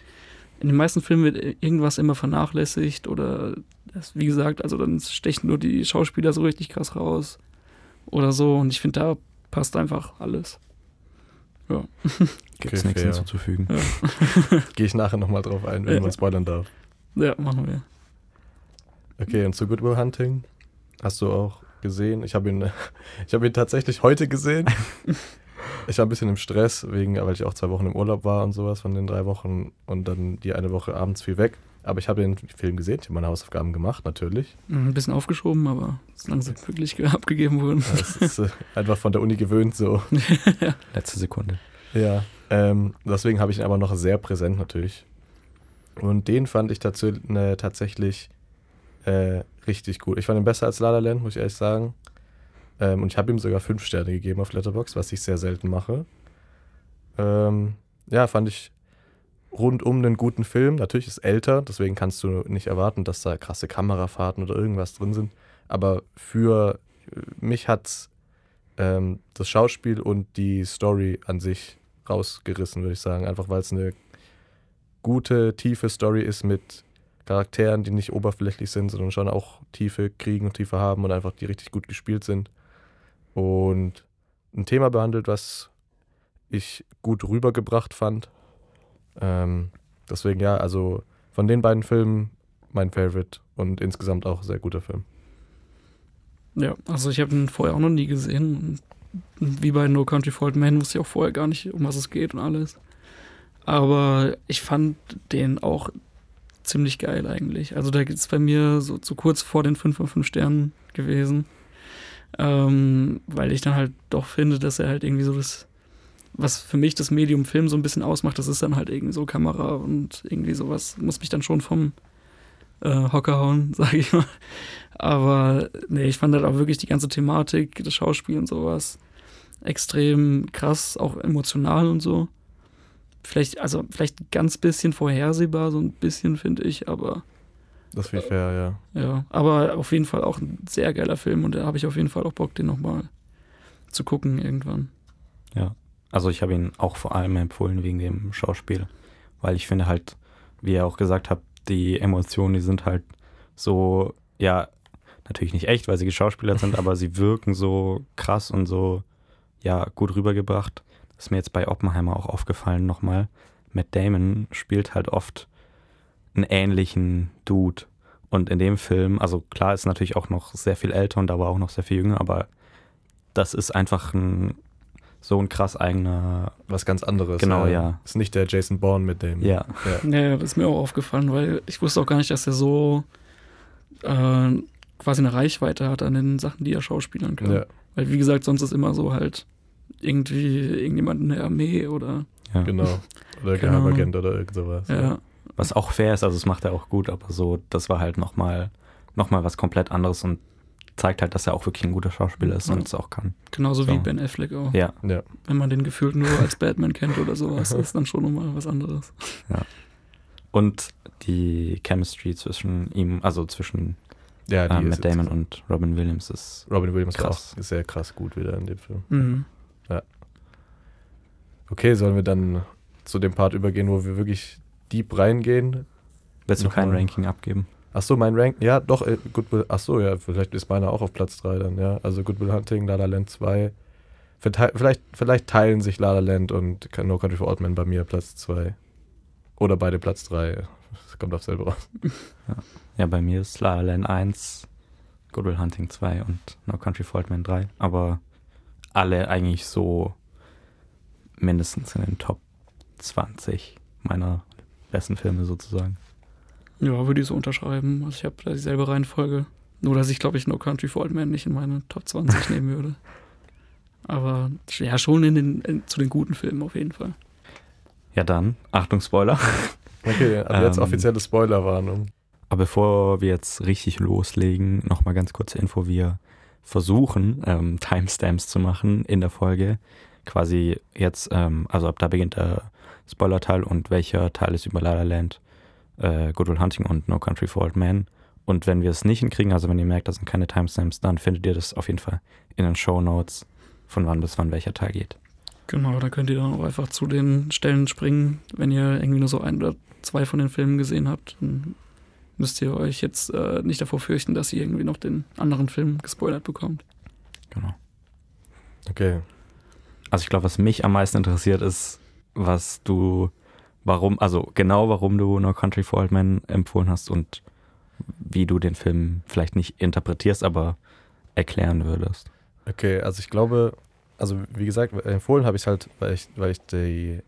den meisten Filmen wird irgendwas immer vernachlässigt oder das, wie gesagt, also dann stechen nur die Schauspieler so richtig krass raus oder so und ich finde, da passt einfach alles. Ja. <laughs> Gibt es okay, nichts hinzuzufügen. Ja. <laughs> Gehe ich nachher nochmal drauf ein, wenn ja. man spoilern darf. Ja, machen wir. Okay, und zu Good Will Hunting hast du auch gesehen. Ich habe ihn, <laughs> ich ihn tatsächlich heute gesehen. ich war ein bisschen im Stress, wegen, weil ich auch zwei Wochen im Urlaub war und sowas von den drei Wochen und dann die eine Woche abends viel weg. Aber ich habe den Film gesehen, ich habe meine Hausaufgaben gemacht, natürlich. Mhm, ein bisschen aufgeschoben, aber solange sie wirklich abgegeben wurden. Ja, das ist äh, einfach von der Uni gewöhnt so. <laughs> Letzte Sekunde. Ja, ähm, deswegen habe ich ihn aber noch sehr präsent natürlich. Und den fand ich dazu, ne, tatsächlich äh, richtig gut. Ich fand ihn besser als La La Land, muss ich ehrlich sagen. Ähm, und ich habe ihm sogar fünf Sterne gegeben auf Letterbox, was ich sehr selten mache. Ähm, ja, fand ich rundum einen guten Film. Natürlich ist älter, deswegen kannst du nicht erwarten, dass da krasse Kamerafahrten oder irgendwas drin sind. Aber für mich hat ähm, das Schauspiel und die Story an sich rausgerissen, würde ich sagen. Einfach weil es eine gute, tiefe Story ist mit Charakteren, die nicht oberflächlich sind, sondern schon auch Tiefe kriegen und Tiefe haben und einfach die richtig gut gespielt sind. Und ein Thema behandelt, was ich gut rübergebracht fand. Ähm, deswegen ja, also von den beiden Filmen mein Favorite und insgesamt auch sehr guter Film. Ja, also ich habe ihn vorher auch noch nie gesehen. Wie bei No Country for Old Men wusste ich auch vorher gar nicht, um was es geht und alles. Aber ich fand den auch ziemlich geil eigentlich. Also da ist bei mir so zu kurz vor den 5 von 5 Sternen gewesen. Ähm, weil ich dann halt doch finde, dass er halt irgendwie so das, was für mich das Medium Film so ein bisschen ausmacht, das ist dann halt irgendwie so Kamera und irgendwie sowas, muss mich dann schon vom äh, Hocker hauen, <laughs> sage ich mal. Aber nee, ich fand halt auch wirklich die ganze Thematik, das Schauspiel und sowas extrem krass, auch emotional und so. Vielleicht, also vielleicht ganz bisschen vorhersehbar, so ein bisschen, finde ich, aber. Das wäre fair, ja. Ja, aber auf jeden Fall auch ein sehr geiler Film und da habe ich auf jeden Fall auch Bock, den nochmal zu gucken irgendwann. Ja, also ich habe ihn auch vor allem empfohlen wegen dem Schauspiel, weil ich finde halt, wie ihr auch gesagt habt, die Emotionen, die sind halt so, ja, natürlich nicht echt, weil sie Schauspieler sind, <laughs> aber sie wirken so krass und so, ja, gut rübergebracht. Das ist mir jetzt bei Oppenheimer auch aufgefallen nochmal. Matt Damon spielt halt oft einen ähnlichen Dude. Und in dem Film, also klar ist natürlich auch noch sehr viel älter und aber auch noch sehr viel jünger, aber das ist einfach ein so ein krass eigener. Was ganz anderes. Genau, ja. ja. Ist nicht der Jason Bourne mit dem. Ja. Ja, <laughs> ja das ist mir auch aufgefallen, weil ich wusste auch gar nicht, dass er so äh, quasi eine Reichweite hat an den Sachen, die er schauspielern kann. Ja. Weil, wie gesagt, sonst ist immer so halt irgendwie irgendjemand in der Armee oder. Ja. Genau. Oder Geheimagent oder irgend sowas. Ja. Was auch fair ist, also das macht er auch gut, aber so, das war halt nochmal noch mal was komplett anderes und zeigt halt, dass er auch wirklich ein guter Schauspieler ist ja. und es auch kann. Genauso so. wie Ben Affleck auch. Ja. ja. Wenn man den gefühlt nur als Batman kennt oder sowas, ist dann schon nochmal was anderes. Ja. Und die Chemistry zwischen ihm, also zwischen ja, äh, Matt Damon und Robin Williams ist Robin Williams krass. ist sehr krass gut wieder in dem Film. Mhm. Ja. Okay, sollen wir dann zu dem Part übergehen, wo wir wirklich deep reingehen? Willst du kein Ranking abgeben? Ach so, mein Rank, ja, doch, äh, Goodwill, ach so, ja, vielleicht ist meiner auch auf Platz 3 dann, ja. Also Goodwill Hunting, La La Land 2. Vielleicht, vielleicht teilen sich La La Land und No Country for Old Men bei mir Platz 2. Oder beide Platz 3. Das kommt auf selber raus. <laughs> Ja. ja, bei mir ist La La Land 1, Goodwill Hunting 2 und No Country for Old Men 3. Aber alle eigentlich so mindestens in den Top 20 meiner besten Filme sozusagen. Ja, würde ich so unterschreiben. Also ich habe da dieselbe Reihenfolge. Nur, dass ich, glaube ich, No Country for Old Men nicht in meine Top 20 <laughs> nehmen würde. Aber ja, schon in den, in, zu den guten Filmen auf jeden Fall. Ja, dann, Achtung, Spoiler. <laughs> Okay, aber jetzt ähm, offizielle Spoilerwarnung. Aber bevor wir jetzt richtig loslegen, nochmal ganz kurze Info. Wir versuchen, ähm, Timestamps zu machen in der Folge. Quasi jetzt, ähm, also ab da beginnt der Spoiler-Teil und welcher Teil ist über La La Land äh, Good Will Hunting und No Country for Old Men. Und wenn wir es nicht hinkriegen, also wenn ihr merkt, das sind keine Timestamps, dann findet ihr das auf jeden Fall in den Show Notes, von wann bis wann welcher Teil geht. Genau, da könnt ihr dann auch einfach zu den Stellen springen. Wenn ihr irgendwie nur so ein oder zwei von den Filmen gesehen habt, dann müsst ihr euch jetzt äh, nicht davor fürchten, dass ihr irgendwie noch den anderen Film gespoilert bekommt. Genau. Okay. Also ich glaube, was mich am meisten interessiert ist, was du warum, also genau warum du No Country for Old Men empfohlen hast und wie du den Film vielleicht nicht interpretierst, aber erklären würdest. Okay, also ich glaube, also wie gesagt, empfohlen habe ich es halt, weil ich, weil ich die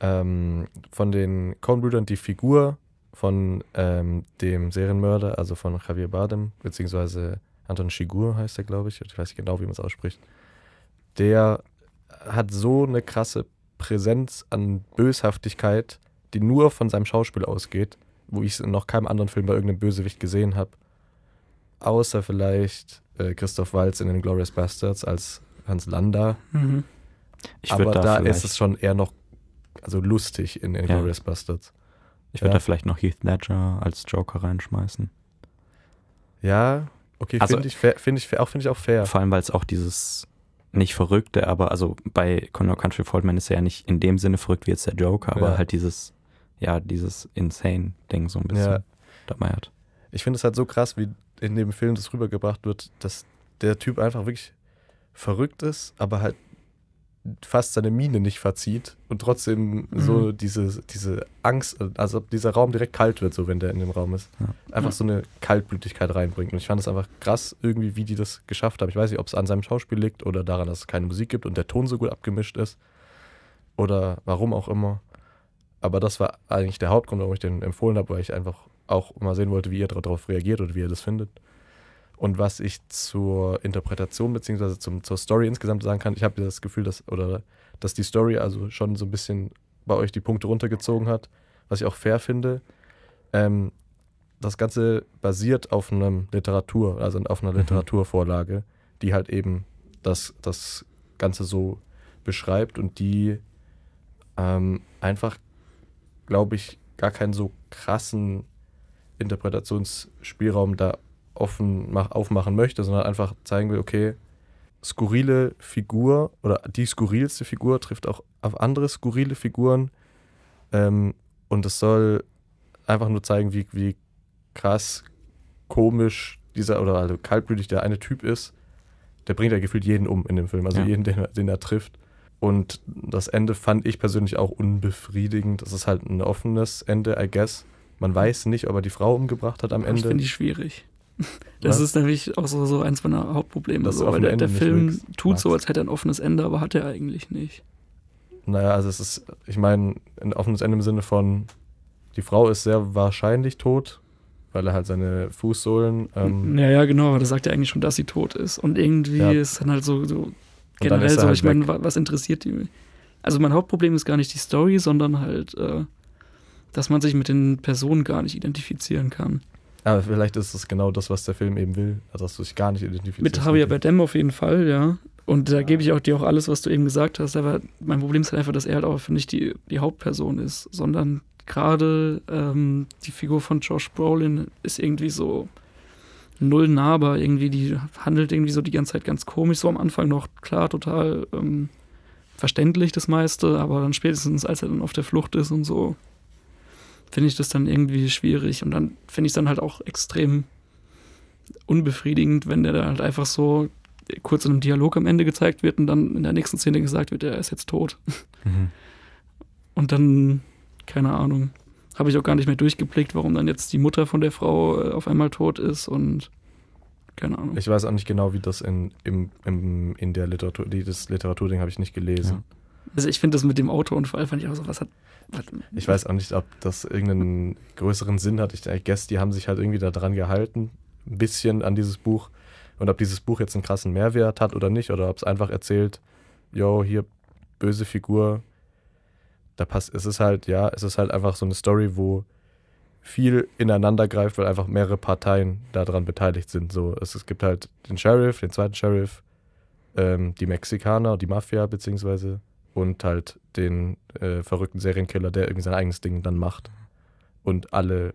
ähm, von den Coen-Brüdern die Figur von ähm, dem Serienmörder, also von Javier Bardem, beziehungsweise Anton Chigur heißt er, glaube ich, ich weiß nicht genau, wie man es ausspricht, der hat so eine krasse Präsenz an Böshaftigkeit, die nur von seinem Schauspiel ausgeht, wo ich es in noch keinem anderen Film bei irgendeinem Bösewicht gesehen habe. Außer vielleicht äh, Christoph Waltz in den Glorious Bastards als Hans Landa. Mhm. Aber da, da ist es schon eher noch also lustig in den ja. Glorious Bastards. Ich würde ja. da vielleicht noch Heath Ledger als Joker reinschmeißen. Ja, okay, also, finde ich, find ich, auch, find ich auch fair. Vor allem, weil es auch dieses nicht verrückte, aber also bei Conor Country Foldman ist er ja nicht in dem Sinne verrückt wie jetzt der Joker, aber ja. halt dieses, ja, dieses Insane-Ding so ein bisschen ja. dabei hat. Ich finde es halt so krass, wie in dem Film das rübergebracht wird, dass der Typ einfach wirklich verrückt ist, aber halt fast seine Miene nicht verzieht und trotzdem mhm. so diese, diese Angst, also dieser Raum direkt kalt wird, so wenn der in dem Raum ist. Ja. Einfach so eine Kaltblütigkeit reinbringt. Und ich fand es einfach krass, irgendwie, wie die das geschafft haben. Ich weiß nicht, ob es an seinem Schauspiel liegt oder daran, dass es keine Musik gibt und der Ton so gut abgemischt ist. Oder warum auch immer. Aber das war eigentlich der Hauptgrund, warum ich den empfohlen habe, weil ich einfach auch mal sehen wollte, wie ihr darauf reagiert oder wie ihr das findet. Und was ich zur Interpretation bzw. zur Story insgesamt sagen kann, ich habe das Gefühl, dass, oder, dass die Story also schon so ein bisschen bei euch die Punkte runtergezogen hat, was ich auch fair finde. Ähm, das Ganze basiert auf einem Literatur, also auf einer mhm. Literaturvorlage, die halt eben das, das Ganze so beschreibt und die ähm, einfach, glaube ich, gar keinen so krassen Interpretationsspielraum da offen mach, aufmachen möchte, sondern einfach zeigen will, okay, skurrile Figur oder die skurrilste Figur trifft auch auf andere skurrile Figuren ähm, und es soll einfach nur zeigen, wie, wie krass komisch dieser oder also kaltblütig der eine Typ ist. Der bringt ja gefühlt jeden um in dem Film, also ja. jeden, den, den er trifft. Und das Ende fand ich persönlich auch unbefriedigend. Das ist halt ein offenes Ende, I guess. Man weiß nicht, ob er die Frau umgebracht hat am Ende. Das finde ich schwierig. <laughs> Das Was? ist nämlich auch so, so eins meiner Hauptprobleme. So, weil der, der Film tut so, als hätte er ein offenes Ende, aber hat er eigentlich nicht. Naja, also es ist, ich meine, ein offenes Ende im Sinne von, die Frau ist sehr wahrscheinlich tot, weil er halt seine Fußsohlen. Ähm, ja, ja, genau, aber da sagt er eigentlich schon, dass sie tot ist. Und irgendwie ja. ist dann halt so, so generell so, halt ich meine, was interessiert die? Also mein Hauptproblem ist gar nicht die Story, sondern halt, äh, dass man sich mit den Personen gar nicht identifizieren kann. Aber vielleicht ist es genau das, was der Film eben will, also dass du dich gar nicht identifizierst. Mit Javier Bardem auf jeden Fall, ja. Und da ja. gebe ich auch dir auch alles, was du eben gesagt hast. Aber mein Problem ist halt einfach, dass er halt auch nicht die, die Hauptperson ist, sondern gerade ähm, die Figur von Josh Brolin ist irgendwie so null nahbar. Irgendwie, die handelt irgendwie so die ganze Zeit ganz komisch. So am Anfang noch klar, total ähm, verständlich das meiste, aber dann spätestens, als er dann auf der Flucht ist und so, finde ich das dann irgendwie schwierig. Und dann finde ich es dann halt auch extrem unbefriedigend, wenn der da halt einfach so kurz in einem Dialog am Ende gezeigt wird und dann in der nächsten Szene gesagt wird, er ist jetzt tot. Mhm. <laughs> Und dann, keine Ahnung, habe ich auch gar nicht mehr durchgeblickt, warum dann jetzt die Mutter von der Frau äh, auf einmal tot ist und keine Ahnung. Ich weiß auch nicht genau, wie das in, im, im, in der Literatur, das Literaturding habe ich nicht gelesen. Ja. Also ich finde das mit dem Autounfall, fand ich auch so, was hat. Was, ich weiß auch nicht, ob das irgendeinen größeren Sinn hat. Ich, I guess, die haben sich halt irgendwie daran gehalten, ein bisschen an dieses Buch. Und ob dieses Buch jetzt einen krassen Mehrwert hat oder nicht, oder ob es einfach erzählt, yo, hier böse Figur, da passt, es ist halt, ja, es ist halt einfach so eine Story, wo viel ineinander greift, weil einfach mehrere Parteien daran beteiligt sind. So, es, es gibt halt den Sheriff, den zweiten Sheriff, ähm, die Mexikaner, die Mafia beziehungsweise und halt den äh, verrückten Serienkiller, der irgendwie sein eigenes Ding dann macht. Und alle,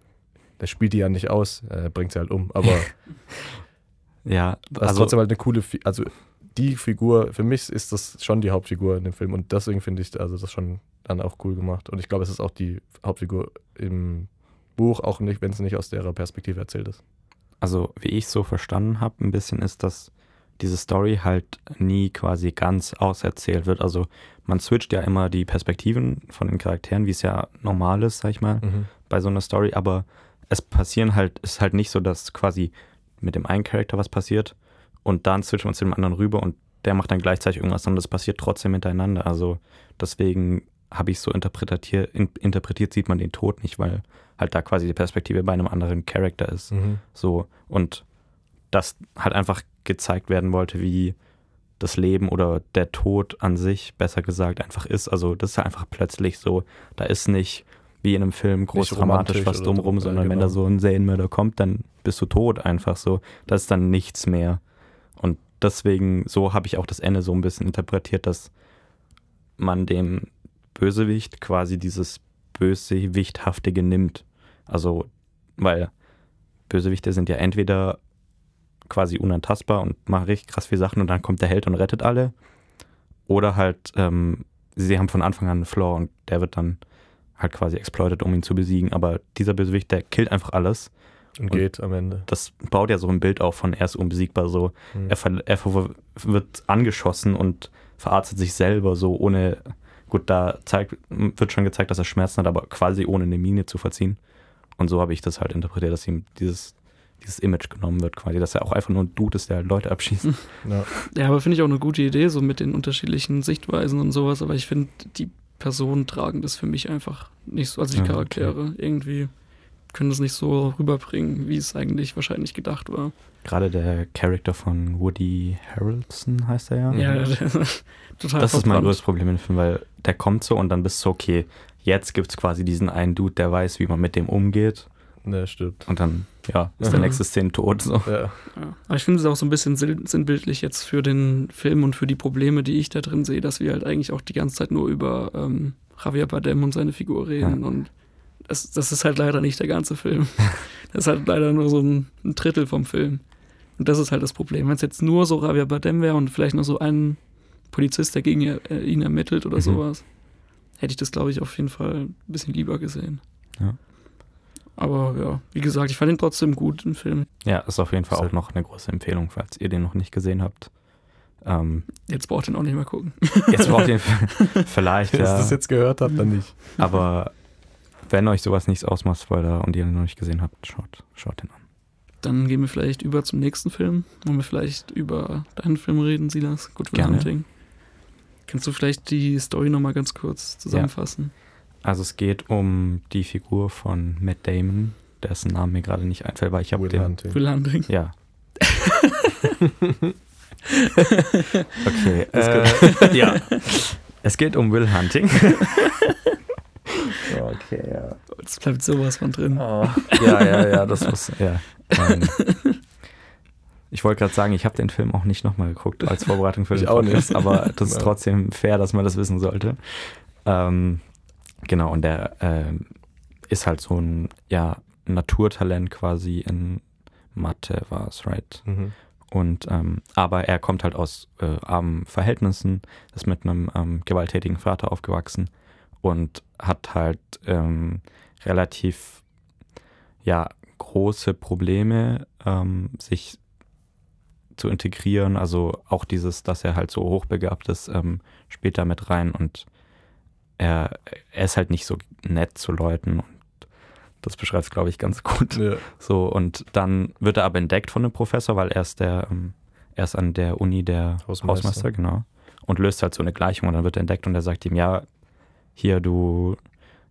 der spielt die ja nicht aus, er bringt sie halt um, aber <laughs> ja, das also, ist trotzdem halt eine coole, also die Figur, für mich ist das schon die Hauptfigur in dem Film und deswegen finde ich also das schon dann auch cool gemacht. Und ich glaube, es ist auch die Hauptfigur im Buch, auch nicht, wenn es nicht aus der Perspektive erzählt ist. Also, wie ich so verstanden habe, ein bisschen ist, dass diese Story halt nie quasi ganz auserzählt wird. Also man switcht ja immer die Perspektiven von den Charakteren, wie es ja normal ist, sag ich mal, mhm. bei so einer Story, aber es passieren halt, ist halt nicht so, dass quasi mit dem einen Charakter was passiert und dann switchen wir zu dem anderen rüber und der macht dann gleichzeitig irgendwas, sondern das passiert trotzdem miteinander. Also deswegen habe ich so interpretiert, interpretiert, sieht man den Tod nicht, weil halt da quasi die Perspektive bei einem anderen Charakter ist. Mhm. So. Und das halt einfach gezeigt werden wollte, wie das Leben oder der Tod an sich, besser gesagt, einfach ist. Also das ist einfach plötzlich so, da ist nicht wie in einem Film groß dramatisch was drumherum, sondern genau. wenn da genau. so ein Serienmörder kommt, dann bist du tot einfach so. Das ist dann nichts mehr. Und deswegen, so habe ich auch das Ende so ein bisschen interpretiert, dass man dem Bösewicht quasi dieses Bösewichthaftige nimmt. Also, weil Bösewichte sind ja entweder quasi unantastbar und machen richtig krass viele Sachen und dann kommt der Held und rettet alle. Oder halt, ähm, sie haben von Anfang an einen Flaw und der wird dann halt quasi exploited, um ihn zu besiegen. Aber dieser Bösewicht, der killt einfach alles. Und, und geht am Ende. Das baut ja so ein Bild auf von er ist unbesiegbar. So. Mhm. Er, er wird angeschossen und verarztet sich selber so ohne Gut, da zeigt, wird schon gezeigt, dass er Schmerzen hat, aber quasi ohne eine Mine zu verziehen. Und so habe ich das halt interpretiert, dass ihm dieses, dieses Image genommen wird, quasi, dass er auch einfach nur ein Dude ist, der Leute abschießt. Ja, ja aber finde ich auch eine gute Idee, so mit den unterschiedlichen Sichtweisen und sowas, aber ich finde, die Personen tragen das für mich einfach nicht so, also die Charaktere okay. irgendwie können das nicht so rüberbringen, wie es eigentlich wahrscheinlich gedacht war. Gerade der Charakter von Woody Harrelson heißt er ja. Ja, <laughs> total. Das ist mein größtes Problem im Film, weil der kommt so und dann bist du okay, jetzt gibt es quasi diesen einen Dude, der weiß, wie man mit dem umgeht. Ne, stimmt. Und dann, ja, ist der nächste Szene tot. So. Ja. ja. Aber ich finde es auch so ein bisschen sinnbildlich jetzt für den Film und für die Probleme, die ich da drin sehe, dass wir halt eigentlich auch die ganze Zeit nur über ähm, Javier Bardem und seine Figur reden. Ja. Und das, das ist halt leider nicht der ganze Film. <laughs> Das ist halt leider nur so ein, ein Drittel vom Film. Und das ist halt das Problem. Wenn es jetzt nur so Javier Bardem wäre und vielleicht noch so ein Polizist, der gegen äh, ihn ermittelt oder mhm. sowas, hätte ich das, glaube ich, auf jeden Fall ein bisschen lieber gesehen. Ja. Aber ja, wie gesagt, ich fand ihn trotzdem gut, den Film. Ja, ist auf jeden Fall auch noch eine große Empfehlung, falls ihr den noch nicht gesehen habt. Ähm, jetzt braucht ihr ihn auch nicht mehr gucken. Jetzt braucht ihr ihn <laughs> vielleicht, ja. Wenn ihr das jetzt gehört habt, dann nicht. Aber wenn euch sowas nichts ausmacht, Spoiler, und ihr ihn noch nicht gesehen habt, schaut, schaut ihn an. Dann gehen wir vielleicht über zum nächsten Film. Wollen wir vielleicht über deinen Film reden, Silas? Good Will Hunting. Kannst du vielleicht die Story nochmal ganz kurz zusammenfassen? Ja. Also es geht um die Figur von Matt Damon, dessen Name mir gerade nicht einfällt, weil ich habe den... Hunting. Will Hunting. Ja. <laughs> okay. Äh, ja. Es geht um Will Hunting. <laughs> okay, ja. Es bleibt sowas von drin. Oh. Ja, ja, ja, das muss, ja. Ähm, ich wollte gerade sagen, ich habe den Film auch nicht nochmal geguckt als Vorbereitung für den Podcast, aber das ist <laughs> trotzdem fair, dass man das wissen sollte. Ähm, genau, und der äh, ist halt so ein ja, Naturtalent quasi in Mathe war es, right? Mhm. Und ähm, aber er kommt halt aus äh, armen Verhältnissen, ist mit einem ähm, gewalttätigen Vater aufgewachsen und hat halt ähm, relativ ja große Probleme, ähm, sich zu integrieren. Also auch dieses, dass er halt so hochbegabt ist, ähm, später mit rein und er, er ist halt nicht so nett zu Leuten und das beschreibt es, glaube ich, ganz gut. Ja. So, und dann wird er aber entdeckt von einem Professor, weil er ist der, ähm, er ist an der Uni der Hausmeister. Hausmeister, genau. Und löst halt so eine Gleichung und dann wird er entdeckt und er sagt ihm, ja, hier, du,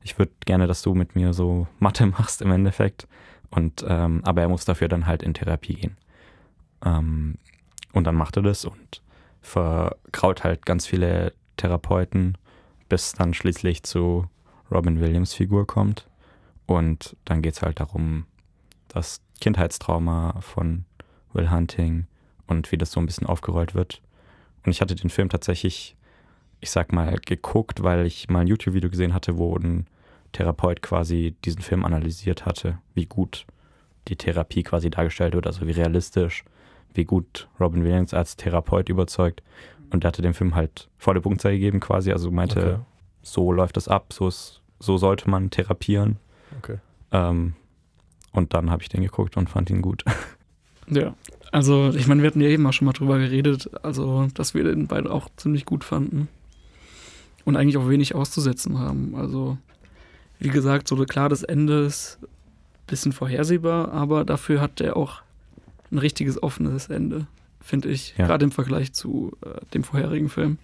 ich würde gerne, dass du mit mir so Mathe <laughs> machst im Endeffekt. Und ähm, aber er muss dafür dann halt in Therapie gehen. Ähm, und dann macht er das und verkraut halt ganz viele Therapeuten, bis dann schließlich zu Robin Williams Figur kommt. Und dann geht es halt darum, das Kindheitstrauma von Will Hunting und wie das so ein bisschen aufgerollt wird. Und ich hatte den Film tatsächlich, ich sag mal, geguckt, weil ich mal ein YouTube-Video gesehen hatte, wo ein Therapeut quasi diesen Film analysiert hatte, wie gut die Therapie quasi dargestellt wird, also wie realistisch, wie gut Robin Williams als Therapeut überzeugt. Und er hatte dem Film halt volle Punktzahl gegeben quasi, also meinte, okay. so läuft das ab, so, ist, so sollte man therapieren. Okay. Ähm, und dann habe ich den geguckt und fand ihn gut. <laughs> Ja, also ich meine, wir hatten ja eben auch schon mal drüber geredet, also dass wir den beide auch ziemlich gut fanden und eigentlich auch wenig auszusetzen haben. Also wie gesagt, so klar, das Ende ist ein bisschen vorhersehbar, aber dafür hat er auch ein richtiges offenes Ende, finde ich. Ja. Gerade im Vergleich zu äh, dem vorherigen Film.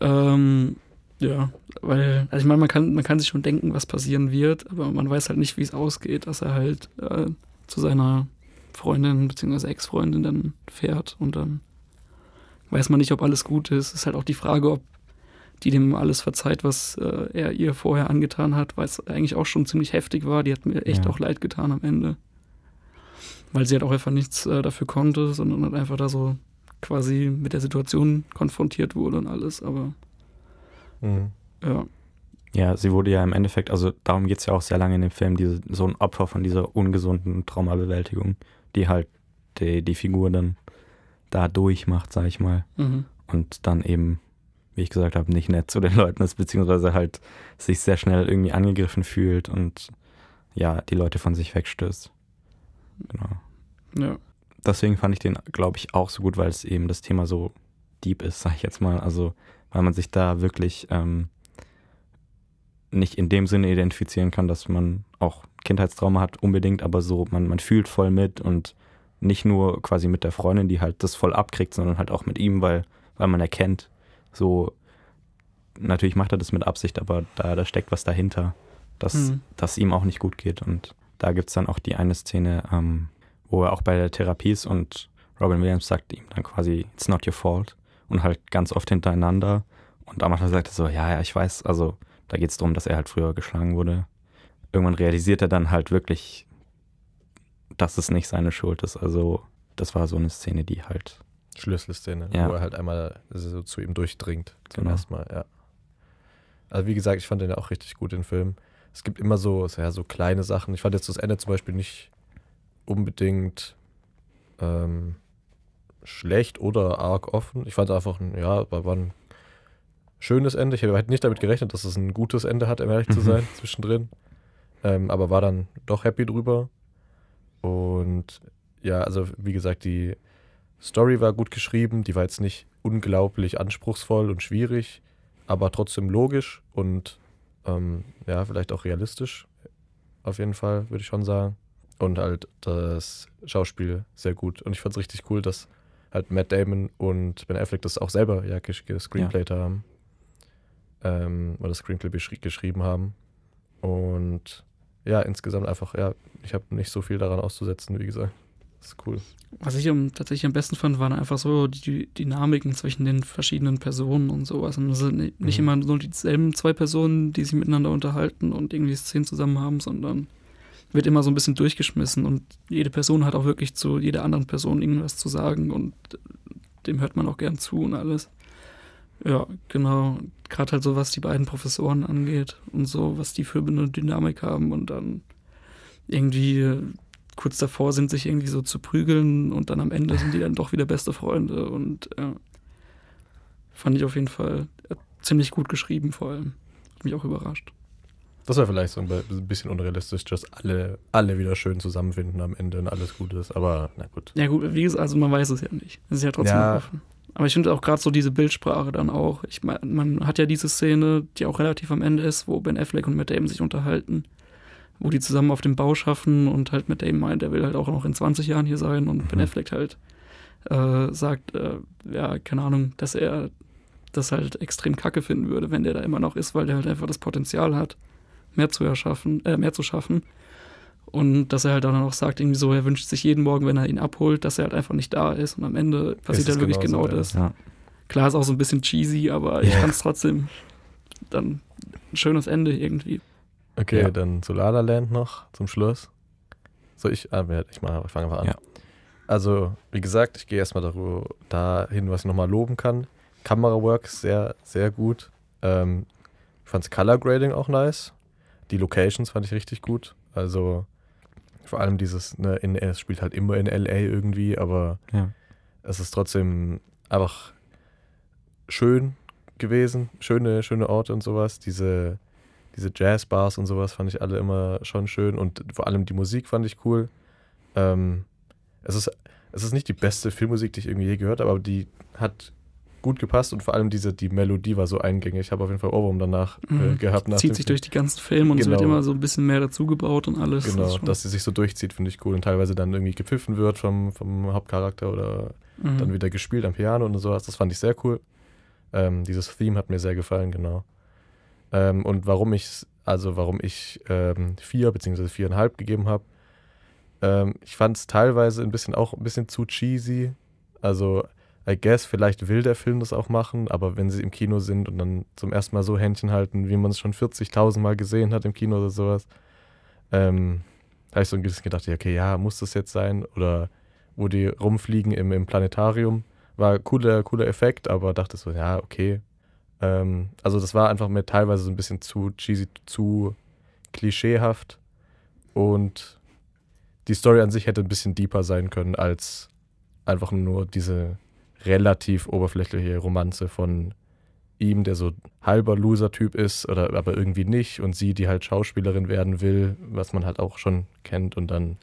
Ähm, ja, weil, also ich meine, man kann, man kann sich schon denken, was passieren wird, aber man weiß halt nicht, wie es ausgeht, dass er halt äh, zu seiner Freundin bzw. Ex-Freundin dann fährt und dann weiß man nicht, ob alles gut ist. Es ist halt auch die Frage, ob die dem alles verzeiht, was äh, er ihr vorher angetan hat, weil es eigentlich auch schon ziemlich heftig war. Die hat mir echt ja. auch leid getan am Ende. Weil sie halt auch einfach nichts äh, dafür konnte, sondern halt einfach da so quasi mit der Situation konfrontiert wurde und alles, aber mhm. ja. Ja, sie wurde ja im Endeffekt, also darum geht es ja auch sehr lange in dem Film, diese, so ein Opfer von dieser ungesunden Traumabewältigung, die halt die, die Figur dann da durchmacht, sag ich mal. Mhm. Und dann eben wie ich gesagt habe, nicht nett zu den Leuten ist, beziehungsweise halt sich sehr schnell irgendwie angegriffen fühlt und ja, die Leute von sich wegstößt. Genau. Ja. Deswegen fand ich den, glaube ich, auch so gut, weil es eben das Thema so deep ist, <laughs> sag ich jetzt mal. Also, weil man sich da wirklich ähm, nicht in dem Sinne identifizieren kann, dass man auch Kindheitstrauma hat, unbedingt, aber so, man, man fühlt voll mit und nicht nur quasi mit der Freundin, die halt das voll abkriegt, sondern halt auch mit ihm, weil, weil man erkennt, so, natürlich macht er das mit Absicht, aber da, da steckt was dahinter, dass mhm. das ihm auch nicht gut geht. Und da gibt es dann auch die eine Szene, ähm, wo er auch bei der Therapie ist und Robin Williams sagt ihm dann quasi, it's not your fault. Und halt ganz oft hintereinander. Und am Anfang sagt er so, ja, ja, ich weiß, also da geht es darum, dass er halt früher geschlagen wurde. irgendwann realisiert er dann halt wirklich, dass es nicht seine Schuld ist. Also das war so eine Szene, die halt. Schlüsselszene, ja. wo er halt einmal so zu ihm durchdringt. Zum genau. ersten Mal, ja. Also wie gesagt, ich fand den ja auch richtig gut, den Film. Es gibt immer so, ja, so kleine Sachen. Ich fand jetzt das Ende zum Beispiel nicht unbedingt ähm, schlecht oder arg offen. Ich fand einfach, ja, war, ein schönes Ende. Ich habe halt nicht damit gerechnet, dass es ein gutes Ende hat, um ehrlich zu mhm. sein, zwischendrin. Ähm, aber war dann doch happy drüber. Und ja, also wie gesagt, die Story war gut geschrieben. Die war jetzt nicht unglaublich anspruchsvoll und schwierig, aber trotzdem logisch und ähm, ja, vielleicht auch realistisch. Auf jeden Fall, würde ich schon sagen. Und halt das Schauspiel sehr gut. Und ich fand es richtig cool, dass halt Matt Damon und Ben Affleck das auch selber ja gescreenplayt ja. haben. Ähm, oder Screenplay geschrieben haben. Und ja, insgesamt einfach, ja, ich habe nicht so viel daran auszusetzen, wie gesagt. Das ist cool. Was ich um, tatsächlich am besten fand, waren einfach so die Dynamiken zwischen den verschiedenen Personen und sowas. Und es sind nicht mhm. immer nur dieselben zwei Personen, die sich miteinander unterhalten und irgendwie Szenen zusammen haben, sondern wird immer so ein bisschen durchgeschmissen und jede Person hat auch wirklich zu jeder anderen Person irgendwas zu sagen und dem hört man auch gern zu und alles. Ja, genau. Gerade halt so, was die beiden Professoren angeht und so, was die für eine Dynamik haben und dann irgendwie kurz davor sind, sich irgendwie so zu prügeln und dann am Ende sind die dann doch wieder beste Freunde und ja, fand ich auf jeden Fall ziemlich gut geschrieben vor allem. Hat mich auch überrascht. Das wäre vielleicht so ein bisschen unrealistisch, dass alle, alle wieder schön zusammenfinden am Ende und alles gut ist, aber na gut. Ja gut, wie gesagt, also man weiß es ja nicht. Es ist ja trotzdem ja. offen. Aber ich finde auch gerade so diese Bildsprache dann auch. Ich meine, man hat ja diese Szene, die auch relativ am Ende ist, wo Ben Affleck und Matt Damon sich unterhalten, wo die zusammen auf dem Bau schaffen und halt Matt Damon meint, er will halt auch noch in 20 Jahren hier sein und mhm. Ben Affleck halt äh, sagt, äh, ja, keine Ahnung, dass er das halt extrem kacke finden würde, wenn der da immer noch ist, weil der halt einfach das Potenzial hat mehr zu erschaffen, äh, mehr zu schaffen. Und dass er halt dann auch sagt, irgendwie so, er wünscht sich jeden Morgen, wenn er ihn abholt, dass er halt einfach nicht da ist. Und am Ende passiert halt wirklich genau so, das. Ja. Klar ist auch so ein bisschen cheesy, aber ja. ich fand es trotzdem dann ein schönes Ende irgendwie. Okay, ja. dann zu La La Land noch zum Schluss. So, ich, ah, ich, mal, ich fange einfach an. Ja. Also, wie gesagt, ich gehe erstmal dahin, was ich nochmal loben kann. Kamerawork sehr, sehr gut. Ähm, ich fand das Color Grading auch nice. Die Locations fand ich richtig gut. Also vor allem dieses, ne, in, es spielt halt immer in LA irgendwie, aber ja. es ist trotzdem einfach schön gewesen. Schöne, schöne Orte und sowas. Diese, diese Jazzbars und sowas fand ich alle immer schon schön und vor allem die Musik fand ich cool. Ähm, es, ist, es ist nicht die beste Filmmusik, die ich irgendwie je gehört habe, aber die hat gut gepasst und vor allem diese, die Melodie war so eingängig. Ich habe auf jeden Fall Ohrwurm danach äh, mhm. gehabt. Nach zieht sich durch die ganzen Filme und genau. es wird genau. immer so ein bisschen mehr dazugebaut und alles. Genau, das dass sie sich so durchzieht, finde ich cool und teilweise dann irgendwie gepfiffen wird vom, vom Hauptcharakter oder mhm. dann wieder gespielt am Piano und sowas. Das fand ich sehr cool. Ähm, dieses Theme hat mir sehr gefallen, genau. Ähm, und warum ich, also warum ich ähm, vier beziehungsweise viereinhalb gegeben habe, ähm, ich fand es teilweise ein bisschen auch ein bisschen zu cheesy. Also I guess, vielleicht will der Film das auch machen, aber wenn sie im Kino sind und dann zum ersten Mal so Händchen halten, wie man es schon 40.000 Mal gesehen hat im Kino oder sowas, ähm, habe ich so ein bisschen gedacht, okay, ja, muss das jetzt sein? Oder wo die rumfliegen im, im Planetarium, war cooler, cooler Effekt, aber dachte so, ja, okay. Ähm, also das war einfach mir teilweise so ein bisschen zu cheesy, zu klischeehaft und die Story an sich hätte ein bisschen deeper sein können als einfach nur diese relativ oberflächliche Romanze von ihm, der so halber Loser-Typ ist, oder aber irgendwie nicht, und sie, die halt Schauspielerin werden will, was man halt auch schon kennt, und dann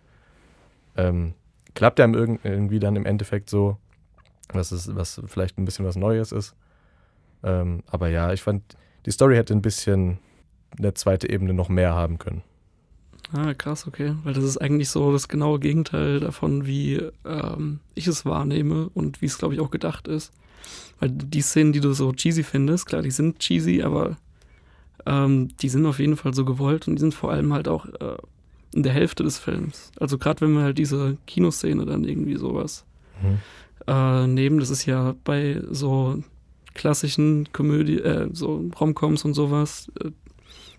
ähm, klappt er irgendwie dann im Endeffekt so, was, ist, was vielleicht ein bisschen was Neues ist. Ähm, aber ja, ich fand, die Story hätte ein bisschen eine zweite Ebene noch mehr haben können. Ah, krass, okay. Weil das ist eigentlich so das genaue Gegenteil davon, wie ähm, ich es wahrnehme und wie es, glaube ich, auch gedacht ist. Weil die Szenen, die du so cheesy findest, klar, die sind cheesy, aber ähm, die sind auf jeden Fall so gewollt und die sind vor allem halt auch äh, in der Hälfte des Films. Also gerade wenn wir halt diese Kinoszene dann irgendwie sowas mhm. äh, nehmen, das ist ja bei so klassischen Komödie, äh, so Romcoms und sowas, äh,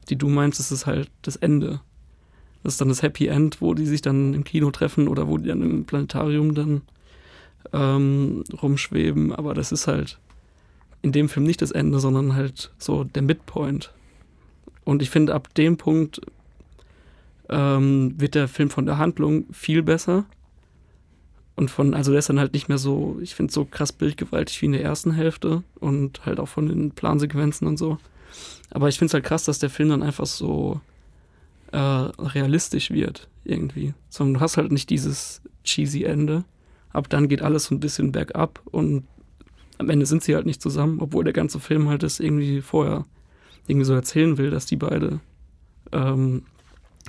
die du meinst, ist halt das Ende Das ist dann das Happy End, wo die sich dann im Kino treffen oder wo die dann im Planetarium dann ähm, rumschweben. Aber das ist halt in dem Film nicht das Ende, sondern halt so der Midpoint. Und ich finde, ab dem Punkt ähm, wird der Film von der Handlung viel besser. Und von, also der ist dann halt nicht mehr so, ich finde, so krass bildgewaltig wie in der ersten Hälfte und halt auch von den Plansequenzen und so. Aber ich finde es halt krass, dass der Film dann einfach so äh, realistisch wird, irgendwie. Sondern du hast halt nicht dieses cheesy Ende. Ab dann geht alles so ein bisschen bergab und am Ende sind sie halt nicht zusammen, obwohl der ganze Film halt das irgendwie vorher irgendwie so erzählen will, dass die beide ähm,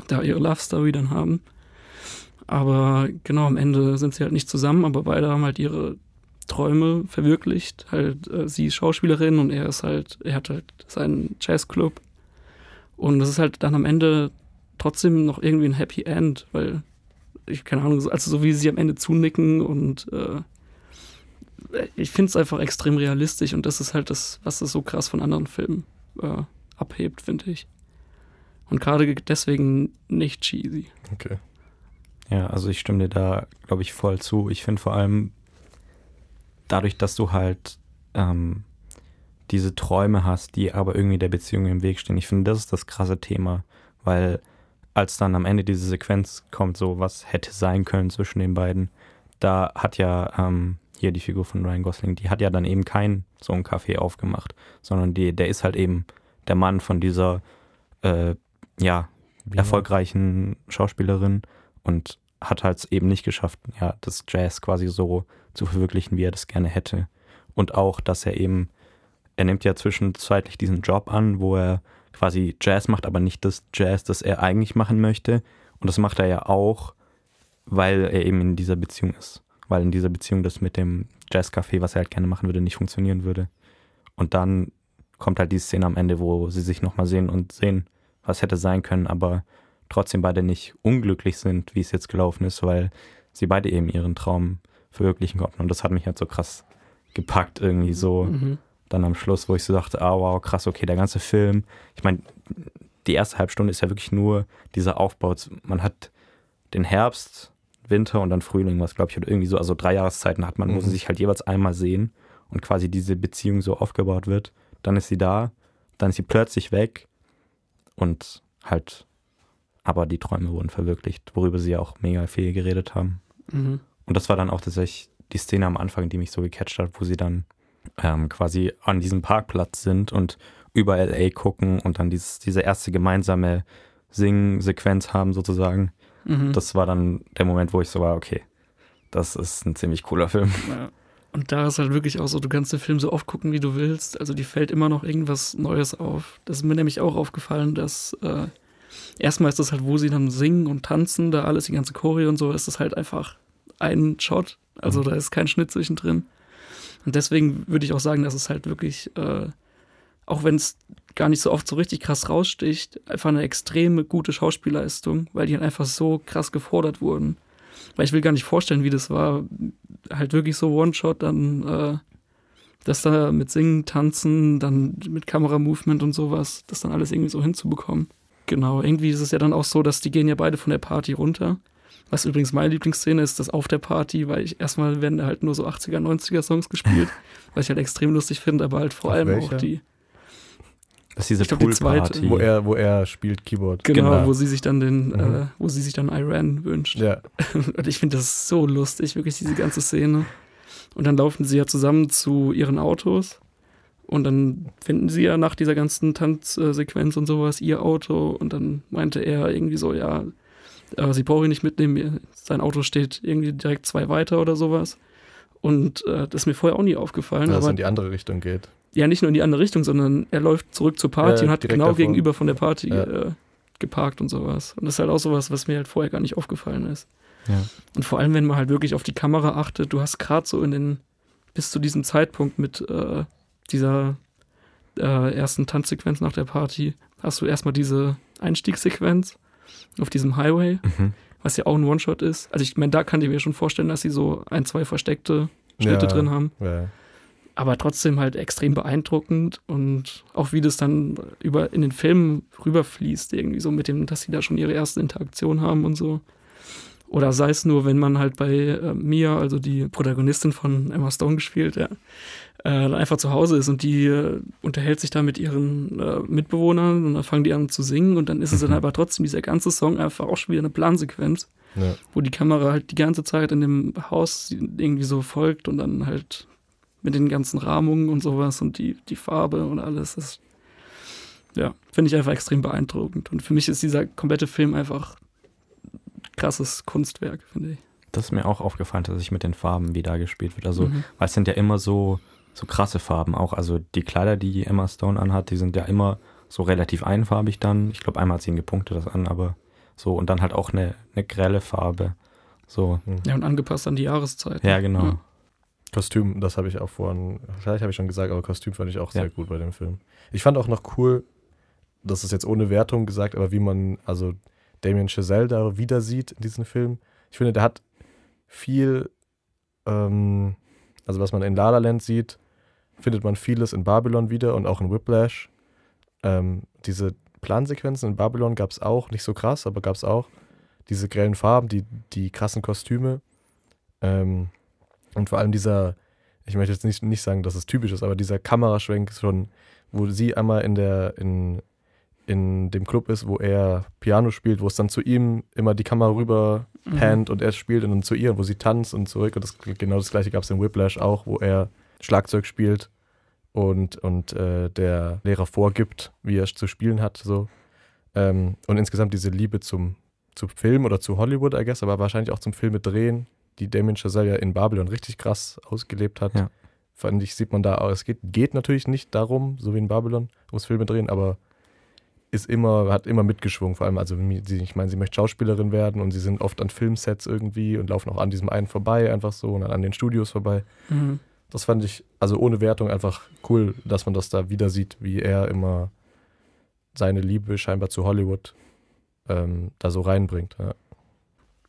da ihre Love Story dann haben. Aber genau am Ende sind sie halt nicht zusammen, aber beide haben halt ihre Träume verwirklicht. Halt, äh, sie ist Schauspielerin und er ist halt, er hat halt seinen Jazzclub. Und das ist halt dann am Ende trotzdem noch irgendwie ein Happy End, weil ich keine Ahnung, also so wie sie am Ende zunicken und äh, ich finde es einfach extrem realistisch und das ist halt das, was es so krass von anderen Filmen äh, abhebt, finde ich. Und gerade deswegen nicht cheesy. Okay. Ja, also ich stimme dir da, glaube ich, voll zu. Ich finde vor allem dadurch, dass du halt ähm, diese Träume hast, die aber irgendwie der Beziehung im Weg stehen. Ich finde, das ist das krasse Thema, weil als dann am Ende diese Sequenz kommt, so was hätte sein können zwischen den beiden, da hat ja ähm, hier die Figur von Ryan Gosling, die hat ja dann eben kein so ein Café aufgemacht, sondern die, der ist halt eben der Mann von dieser äh, ja, erfolgreichen Schauspielerin und hat halt eben nicht geschafft, ja, das Jazz quasi so zu verwirklichen, wie er das gerne hätte. Und auch, dass er eben, er nimmt ja zwischenzeitlich diesen Job an, wo er quasi Jazz macht, aber nicht das Jazz, das er eigentlich machen möchte. Und das macht er ja auch, weil er eben in dieser Beziehung ist weil in dieser Beziehung das mit dem Jazzcafé, was er halt gerne machen würde, nicht funktionieren würde. Und dann kommt halt die Szene am Ende, wo sie sich nochmal sehen und sehen, was hätte sein können, aber trotzdem beide nicht unglücklich sind, wie es jetzt gelaufen ist, weil sie beide eben ihren Traum verwirklichen konnten. Und das hat mich halt so krass gepackt, irgendwie so mhm. dann am Schluss, wo ich so dachte, ah wow, krass, okay, der ganze Film. Ich meine, die erste Halbstunde ist ja wirklich nur dieser Aufbau. Man hat den Herbst, Winter und dann Frühling, was glaube ich, oder irgendwie so, also drei Jahreszeiten hat man, mhm. wo sie sich halt jeweils einmal sehen und quasi diese Beziehung so aufgebaut wird. Dann ist sie da, dann ist sie plötzlich weg und halt, aber die Träume wurden verwirklicht, worüber sie ja auch mega viel geredet haben. Mhm. Und das war dann auch tatsächlich die Szene am Anfang, die mich so gecatcht hat, wo sie dann ähm, quasi an diesem Parkplatz sind und über LA gucken und dann dieses, diese erste gemeinsame Sing-Sequenz haben sozusagen. Mhm. Das war dann der Moment, wo ich so war, okay, das ist ein ziemlich cooler Film. Ja. Und da ist halt wirklich auch so, du kannst den Film so oft gucken, wie du willst. Also die fällt immer noch irgendwas Neues auf. Das ist mir nämlich auch aufgefallen, dass äh, erstmal ist das halt, wo sie dann singen und tanzen, da alles, die ganze Choreo und so, ist das halt einfach ein Shot. Also mhm. da ist kein Schnitt zwischendrin. Und deswegen würde ich auch sagen, dass es halt wirklich, äh, auch wenn es gar nicht so oft so richtig krass raussticht. Einfach eine extreme gute Schauspielleistung, weil die halt einfach so krass gefordert wurden. Weil ich will gar nicht vorstellen, wie das war. Halt wirklich so One-Shot, dann äh, das da mit Singen, Tanzen, dann mit Kameramovement und sowas, das dann alles irgendwie so hinzubekommen. Genau, irgendwie ist es ja dann auch so, dass die gehen ja beide von der Party runter. Was übrigens meine Lieblingsszene ist, das auf der Party, weil ich erstmal werden da halt nur so 80er, 90er Songs gespielt, <laughs> was ich halt extrem lustig finde, aber halt vor Auf allem welcher? auch die. Das ist diese glaub, Poolparty. Die wo er, wo er spielt Keyboard. Genau, genau. wo sie sich dann den, mhm. äh, wo sie sich dann Iran wünscht. Ja. <laughs> Und ich finde das so lustig, wirklich diese ganze Szene. Und dann laufen sie ja zusammen zu ihren Autos. Und dann finden sie ja nach dieser ganzen Tanzsequenz und sowas ihr Auto. Und dann meinte er irgendwie so, ja, äh, sie brauchen ihn nicht mitnehmen. Sein Auto steht irgendwie direkt zwei weiter oder sowas. Und äh, das ist mir vorher auch nie aufgefallen. Dass es in die andere Richtung geht ja nicht nur in die andere Richtung, sondern er läuft zurück zur Party ja, und hat genau davor. gegenüber von der Party ja. äh, geparkt und sowas. Und das ist halt auch sowas, was mir halt vorher gar nicht aufgefallen ist. Ja. Und vor allem, wenn man halt wirklich auf die Kamera achtet, du hast gerade so in den, bis zu diesem Zeitpunkt mit äh, dieser äh, ersten Tanzsequenz nach der Party, hast du erstmal diese Einstiegssequenz auf diesem Highway, mhm. was ja auch ein One-Shot ist. Also ich meine, da kann ich mir schon vorstellen, dass sie so ein, zwei versteckte Schnitte drin haben. Ja. aber trotzdem halt extrem beeindruckend und auch wie das dann über in den Filmen rüberfließt, irgendwie so mit dem, dass sie da schon ihre erste Interaktion haben und so. Oder sei es nur, wenn man halt bei äh, Mia, also die Protagonistin von Emma Stone gespielt, ja, äh, einfach zu Hause ist und die äh, unterhält sich da mit ihren äh, Mitbewohnern und dann fangen die an zu singen und dann ist es dann mhm. aber trotzdem dieser ganze Song einfach auch schon wieder eine Plansequenz, ja. wo die Kamera halt die ganze Zeit in dem Haus irgendwie so folgt und dann halt mit den ganzen Rahmungen und sowas und die, die Farbe und alles. Das, ja, finde ich einfach extrem beeindruckend. Und für mich ist dieser komplette Film einfach krasses Kunstwerk, finde ich. Das ist mir auch aufgefallen, dass ich mit den Farben, wie da gespielt wird. Also, mhm. weil es sind ja immer so, so krasse Farben auch. Also die Kleider, die Emma Stone anhat, die sind ja immer so relativ einfarbig dann. Ich glaube, einmal hat sie ihn gepunktet das an, aber so und dann halt auch eine, eine grelle Farbe. So. Mhm. Ja, und angepasst an die Jahreszeit. Ja, genau. Ja. Kostüm, das habe ich auch vorhin, vielleicht habe ich schon gesagt, aber Kostüm fand ich auch sehr ja. gut bei dem Film. Ich fand auch noch cool, das ist jetzt ohne Wertung gesagt, aber wie man also Damien Chazelle da wieder sieht in diesem Film. Ich finde, der hat viel, ähm, also was man in La La Land sieht, findet man vieles in Babylon wieder und auch in Whiplash. Ähm, diese Plansequenzen in Babylon gab es auch, nicht so krass, aber gab es auch. Diese grellen Farben, die, die krassen Kostüme. Ähm, und vor allem dieser, ich möchte jetzt nicht, nicht sagen, dass es typisch ist, aber dieser Kameraschwenk ist schon, wo sie einmal in der, in, in dem Club ist, wo er Piano spielt, wo es dann zu ihm immer die Kamera rüber mhm. und er spielt und dann zu ihr, wo sie tanzt und zurück. Und das, genau das gleiche gab es in Whiplash auch, wo er Schlagzeug spielt und, und äh, der Lehrer vorgibt, wie er zu spielen hat. So. Ähm, und insgesamt diese Liebe zum, zum Film oder zu Hollywood, I guess, aber wahrscheinlich auch zum Filme drehen die Damien Chazelle ja in Babylon richtig krass ausgelebt hat. Ja. Fand ich, sieht man da, es geht, geht natürlich nicht darum, so wie in Babylon, ums Filme drehen, aber ist immer, hat immer mitgeschwungen, vor allem, also ich meine, sie möchte Schauspielerin werden und sie sind oft an Filmsets irgendwie und laufen auch an diesem einen vorbei, einfach so, und dann an den Studios vorbei. Mhm. Das fand ich, also ohne Wertung, einfach cool, dass man das da wieder sieht, wie er immer seine Liebe scheinbar zu Hollywood ähm, da so reinbringt. Ja.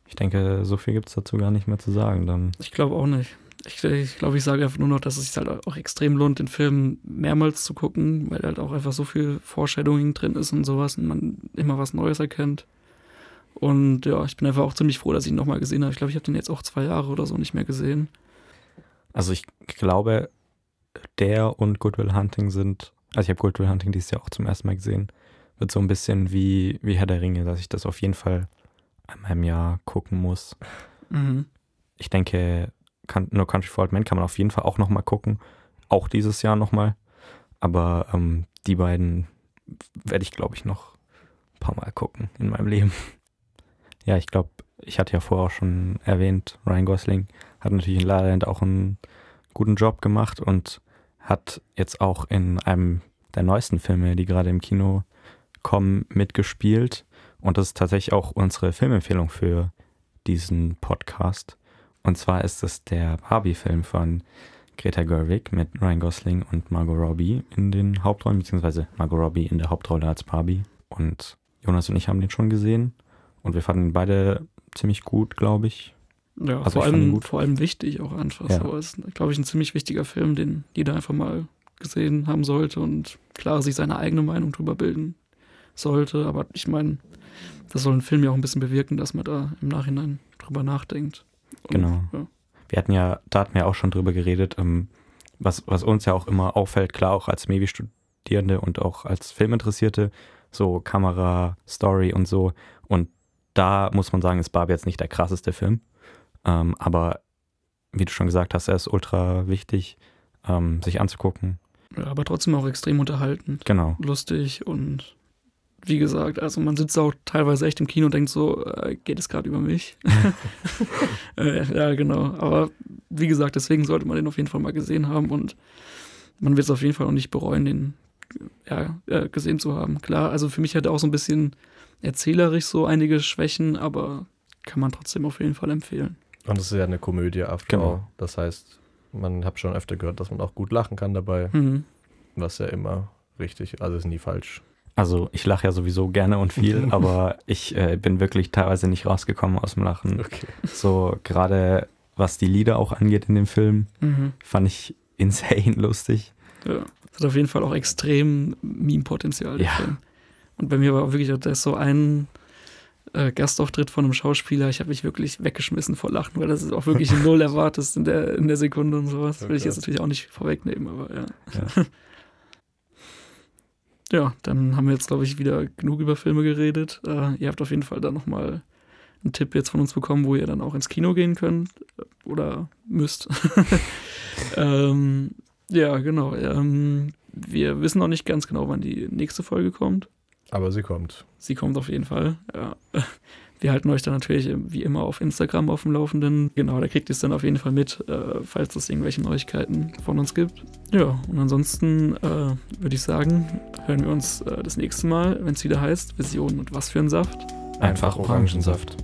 Ich denke, so viel gibt es dazu gar nicht mehr zu sagen. Dann. Ich glaube auch nicht. Ich, ich glaube, ich sage einfach nur noch, dass es sich halt auch extrem lohnt, den Film mehrmals zu gucken, weil halt auch einfach so viel Foreshadowing drin ist und sowas und man immer was Neues erkennt. Und ja, ich bin einfach auch ziemlich froh, dass ich ihn nochmal gesehen habe. Ich glaube, ich habe den jetzt auch zwei Jahre oder so nicht mehr gesehen. Also ich glaube, der und Goodwill Hunting sind, also ich habe Goodwill Hunting dieses Jahr auch zum ersten Mal gesehen, wird so ein bisschen wie, wie Herr der Ringe, dass ich das auf jeden Fall einmal im Jahr gucken muss. Mhm. Ich denke, kann, No Country for Old Men kann man auf jeden Fall auch nochmal gucken. Auch dieses Jahr nochmal. Aber ähm, die beiden werde ich, glaube ich, noch ein paar Mal gucken in meinem Leben. <laughs> Ja, ich glaube, ich hatte ja vorher auch schon erwähnt, Ryan Gosling hat natürlich in La La Land auch einen guten Job gemacht und hat jetzt auch in einem der neuesten Filme, die gerade im Kino kommen, mitgespielt. Und das ist tatsächlich auch unsere Filmempfehlung für diesen Podcast. Und zwar ist es der Barbie-Film von Greta Gerwig mit Ryan Gosling und Margot Robbie in den Hauptrollen, beziehungsweise Margot Robbie in der Hauptrolle als Barbie. Und Jonas und ich haben den schon gesehen und wir fanden ihn beide ziemlich gut, glaube ich. Ja, also vor, allem, vor allem wichtig auch einfach. Ja. So ist, glaube ich, ein ziemlich wichtiger Film, den jeder einfach mal gesehen haben sollte und klar sich seine eigene Meinung drüber bilden sollte. Aber ich meine, das soll ein Film ja auch ein bisschen bewirken, dass man da im Nachhinein drüber nachdenkt. Und, genau. Ja. Wir hatten ja, da hatten wir auch schon drüber geredet, ähm, was, was uns ja auch immer auffällt, klar auch als Mevi-Studierende und auch als Filminteressierte, so Kamera, Story und so. Und da muss man sagen, ist Barbie jetzt nicht der krasseste Film. Ähm, aber wie du schon gesagt hast, er ist ultra wichtig, ähm, sich anzugucken. Ja, aber trotzdem auch extrem unterhaltend. Genau. Lustig und wie gesagt, also man sitzt auch teilweise echt im Kino und denkt so, äh, geht es gerade über mich? <laughs> <laughs> äh, ja, genau. Aber wie gesagt, deswegen sollte man den auf jeden Fall mal gesehen haben und man wird es auf jeden Fall auch nicht bereuen, den ja, äh, gesehen zu haben. Klar, also für mich hat er auch so ein bisschen erzählerisch so einige Schwächen, aber kann man trotzdem auf jeden Fall empfehlen. Und es ist ja eine Komödie, after genau. Das heißt, man hat schon öfter gehört, dass man auch gut lachen kann dabei, mhm. was ja immer richtig, also ist nie falsch. Also ich lache ja sowieso gerne und viel, <laughs> aber ich äh, bin wirklich teilweise nicht rausgekommen aus dem Lachen. Okay. So gerade was die Lieder auch angeht in dem Film, mhm. fand ich <laughs> insane lustig. Ja, das hat auf jeden Fall auch extrem Meme-Potenzial. Ja. Und bei mir war wirklich, da ist so ein äh, Gastauftritt von einem Schauspieler, ich habe mich wirklich weggeschmissen vor Lachen, weil das ist auch wirklich null erwartest in der, in der Sekunde und sowas. Okay. Will ich jetzt natürlich auch nicht vorwegnehmen, aber ja. Ja, <laughs> ja dann haben wir jetzt, glaube ich, wieder genug über Filme geredet. Äh, ihr habt auf jeden Fall da nochmal einen Tipp jetzt von uns bekommen, wo ihr dann auch ins Kino gehen könnt oder müsst. <laughs> ähm, ja, genau. Ähm, wir wissen noch nicht ganz genau, wann die nächste Folge kommt. Aber sie kommt. Sie kommt auf jeden Fall, ja. <laughs> Wir halten euch dann natürlich wie immer auf Instagram auf dem Laufenden. Genau, da kriegt ihr es dann auf jeden Fall mit, äh, falls es irgendwelche Neuigkeiten von uns gibt. Ja, und ansonsten äh, würde ich sagen, hören wir uns äh, das nächste Mal, wenn es wieder heißt Vision und was für ein Saft. Einfach Orangensaft.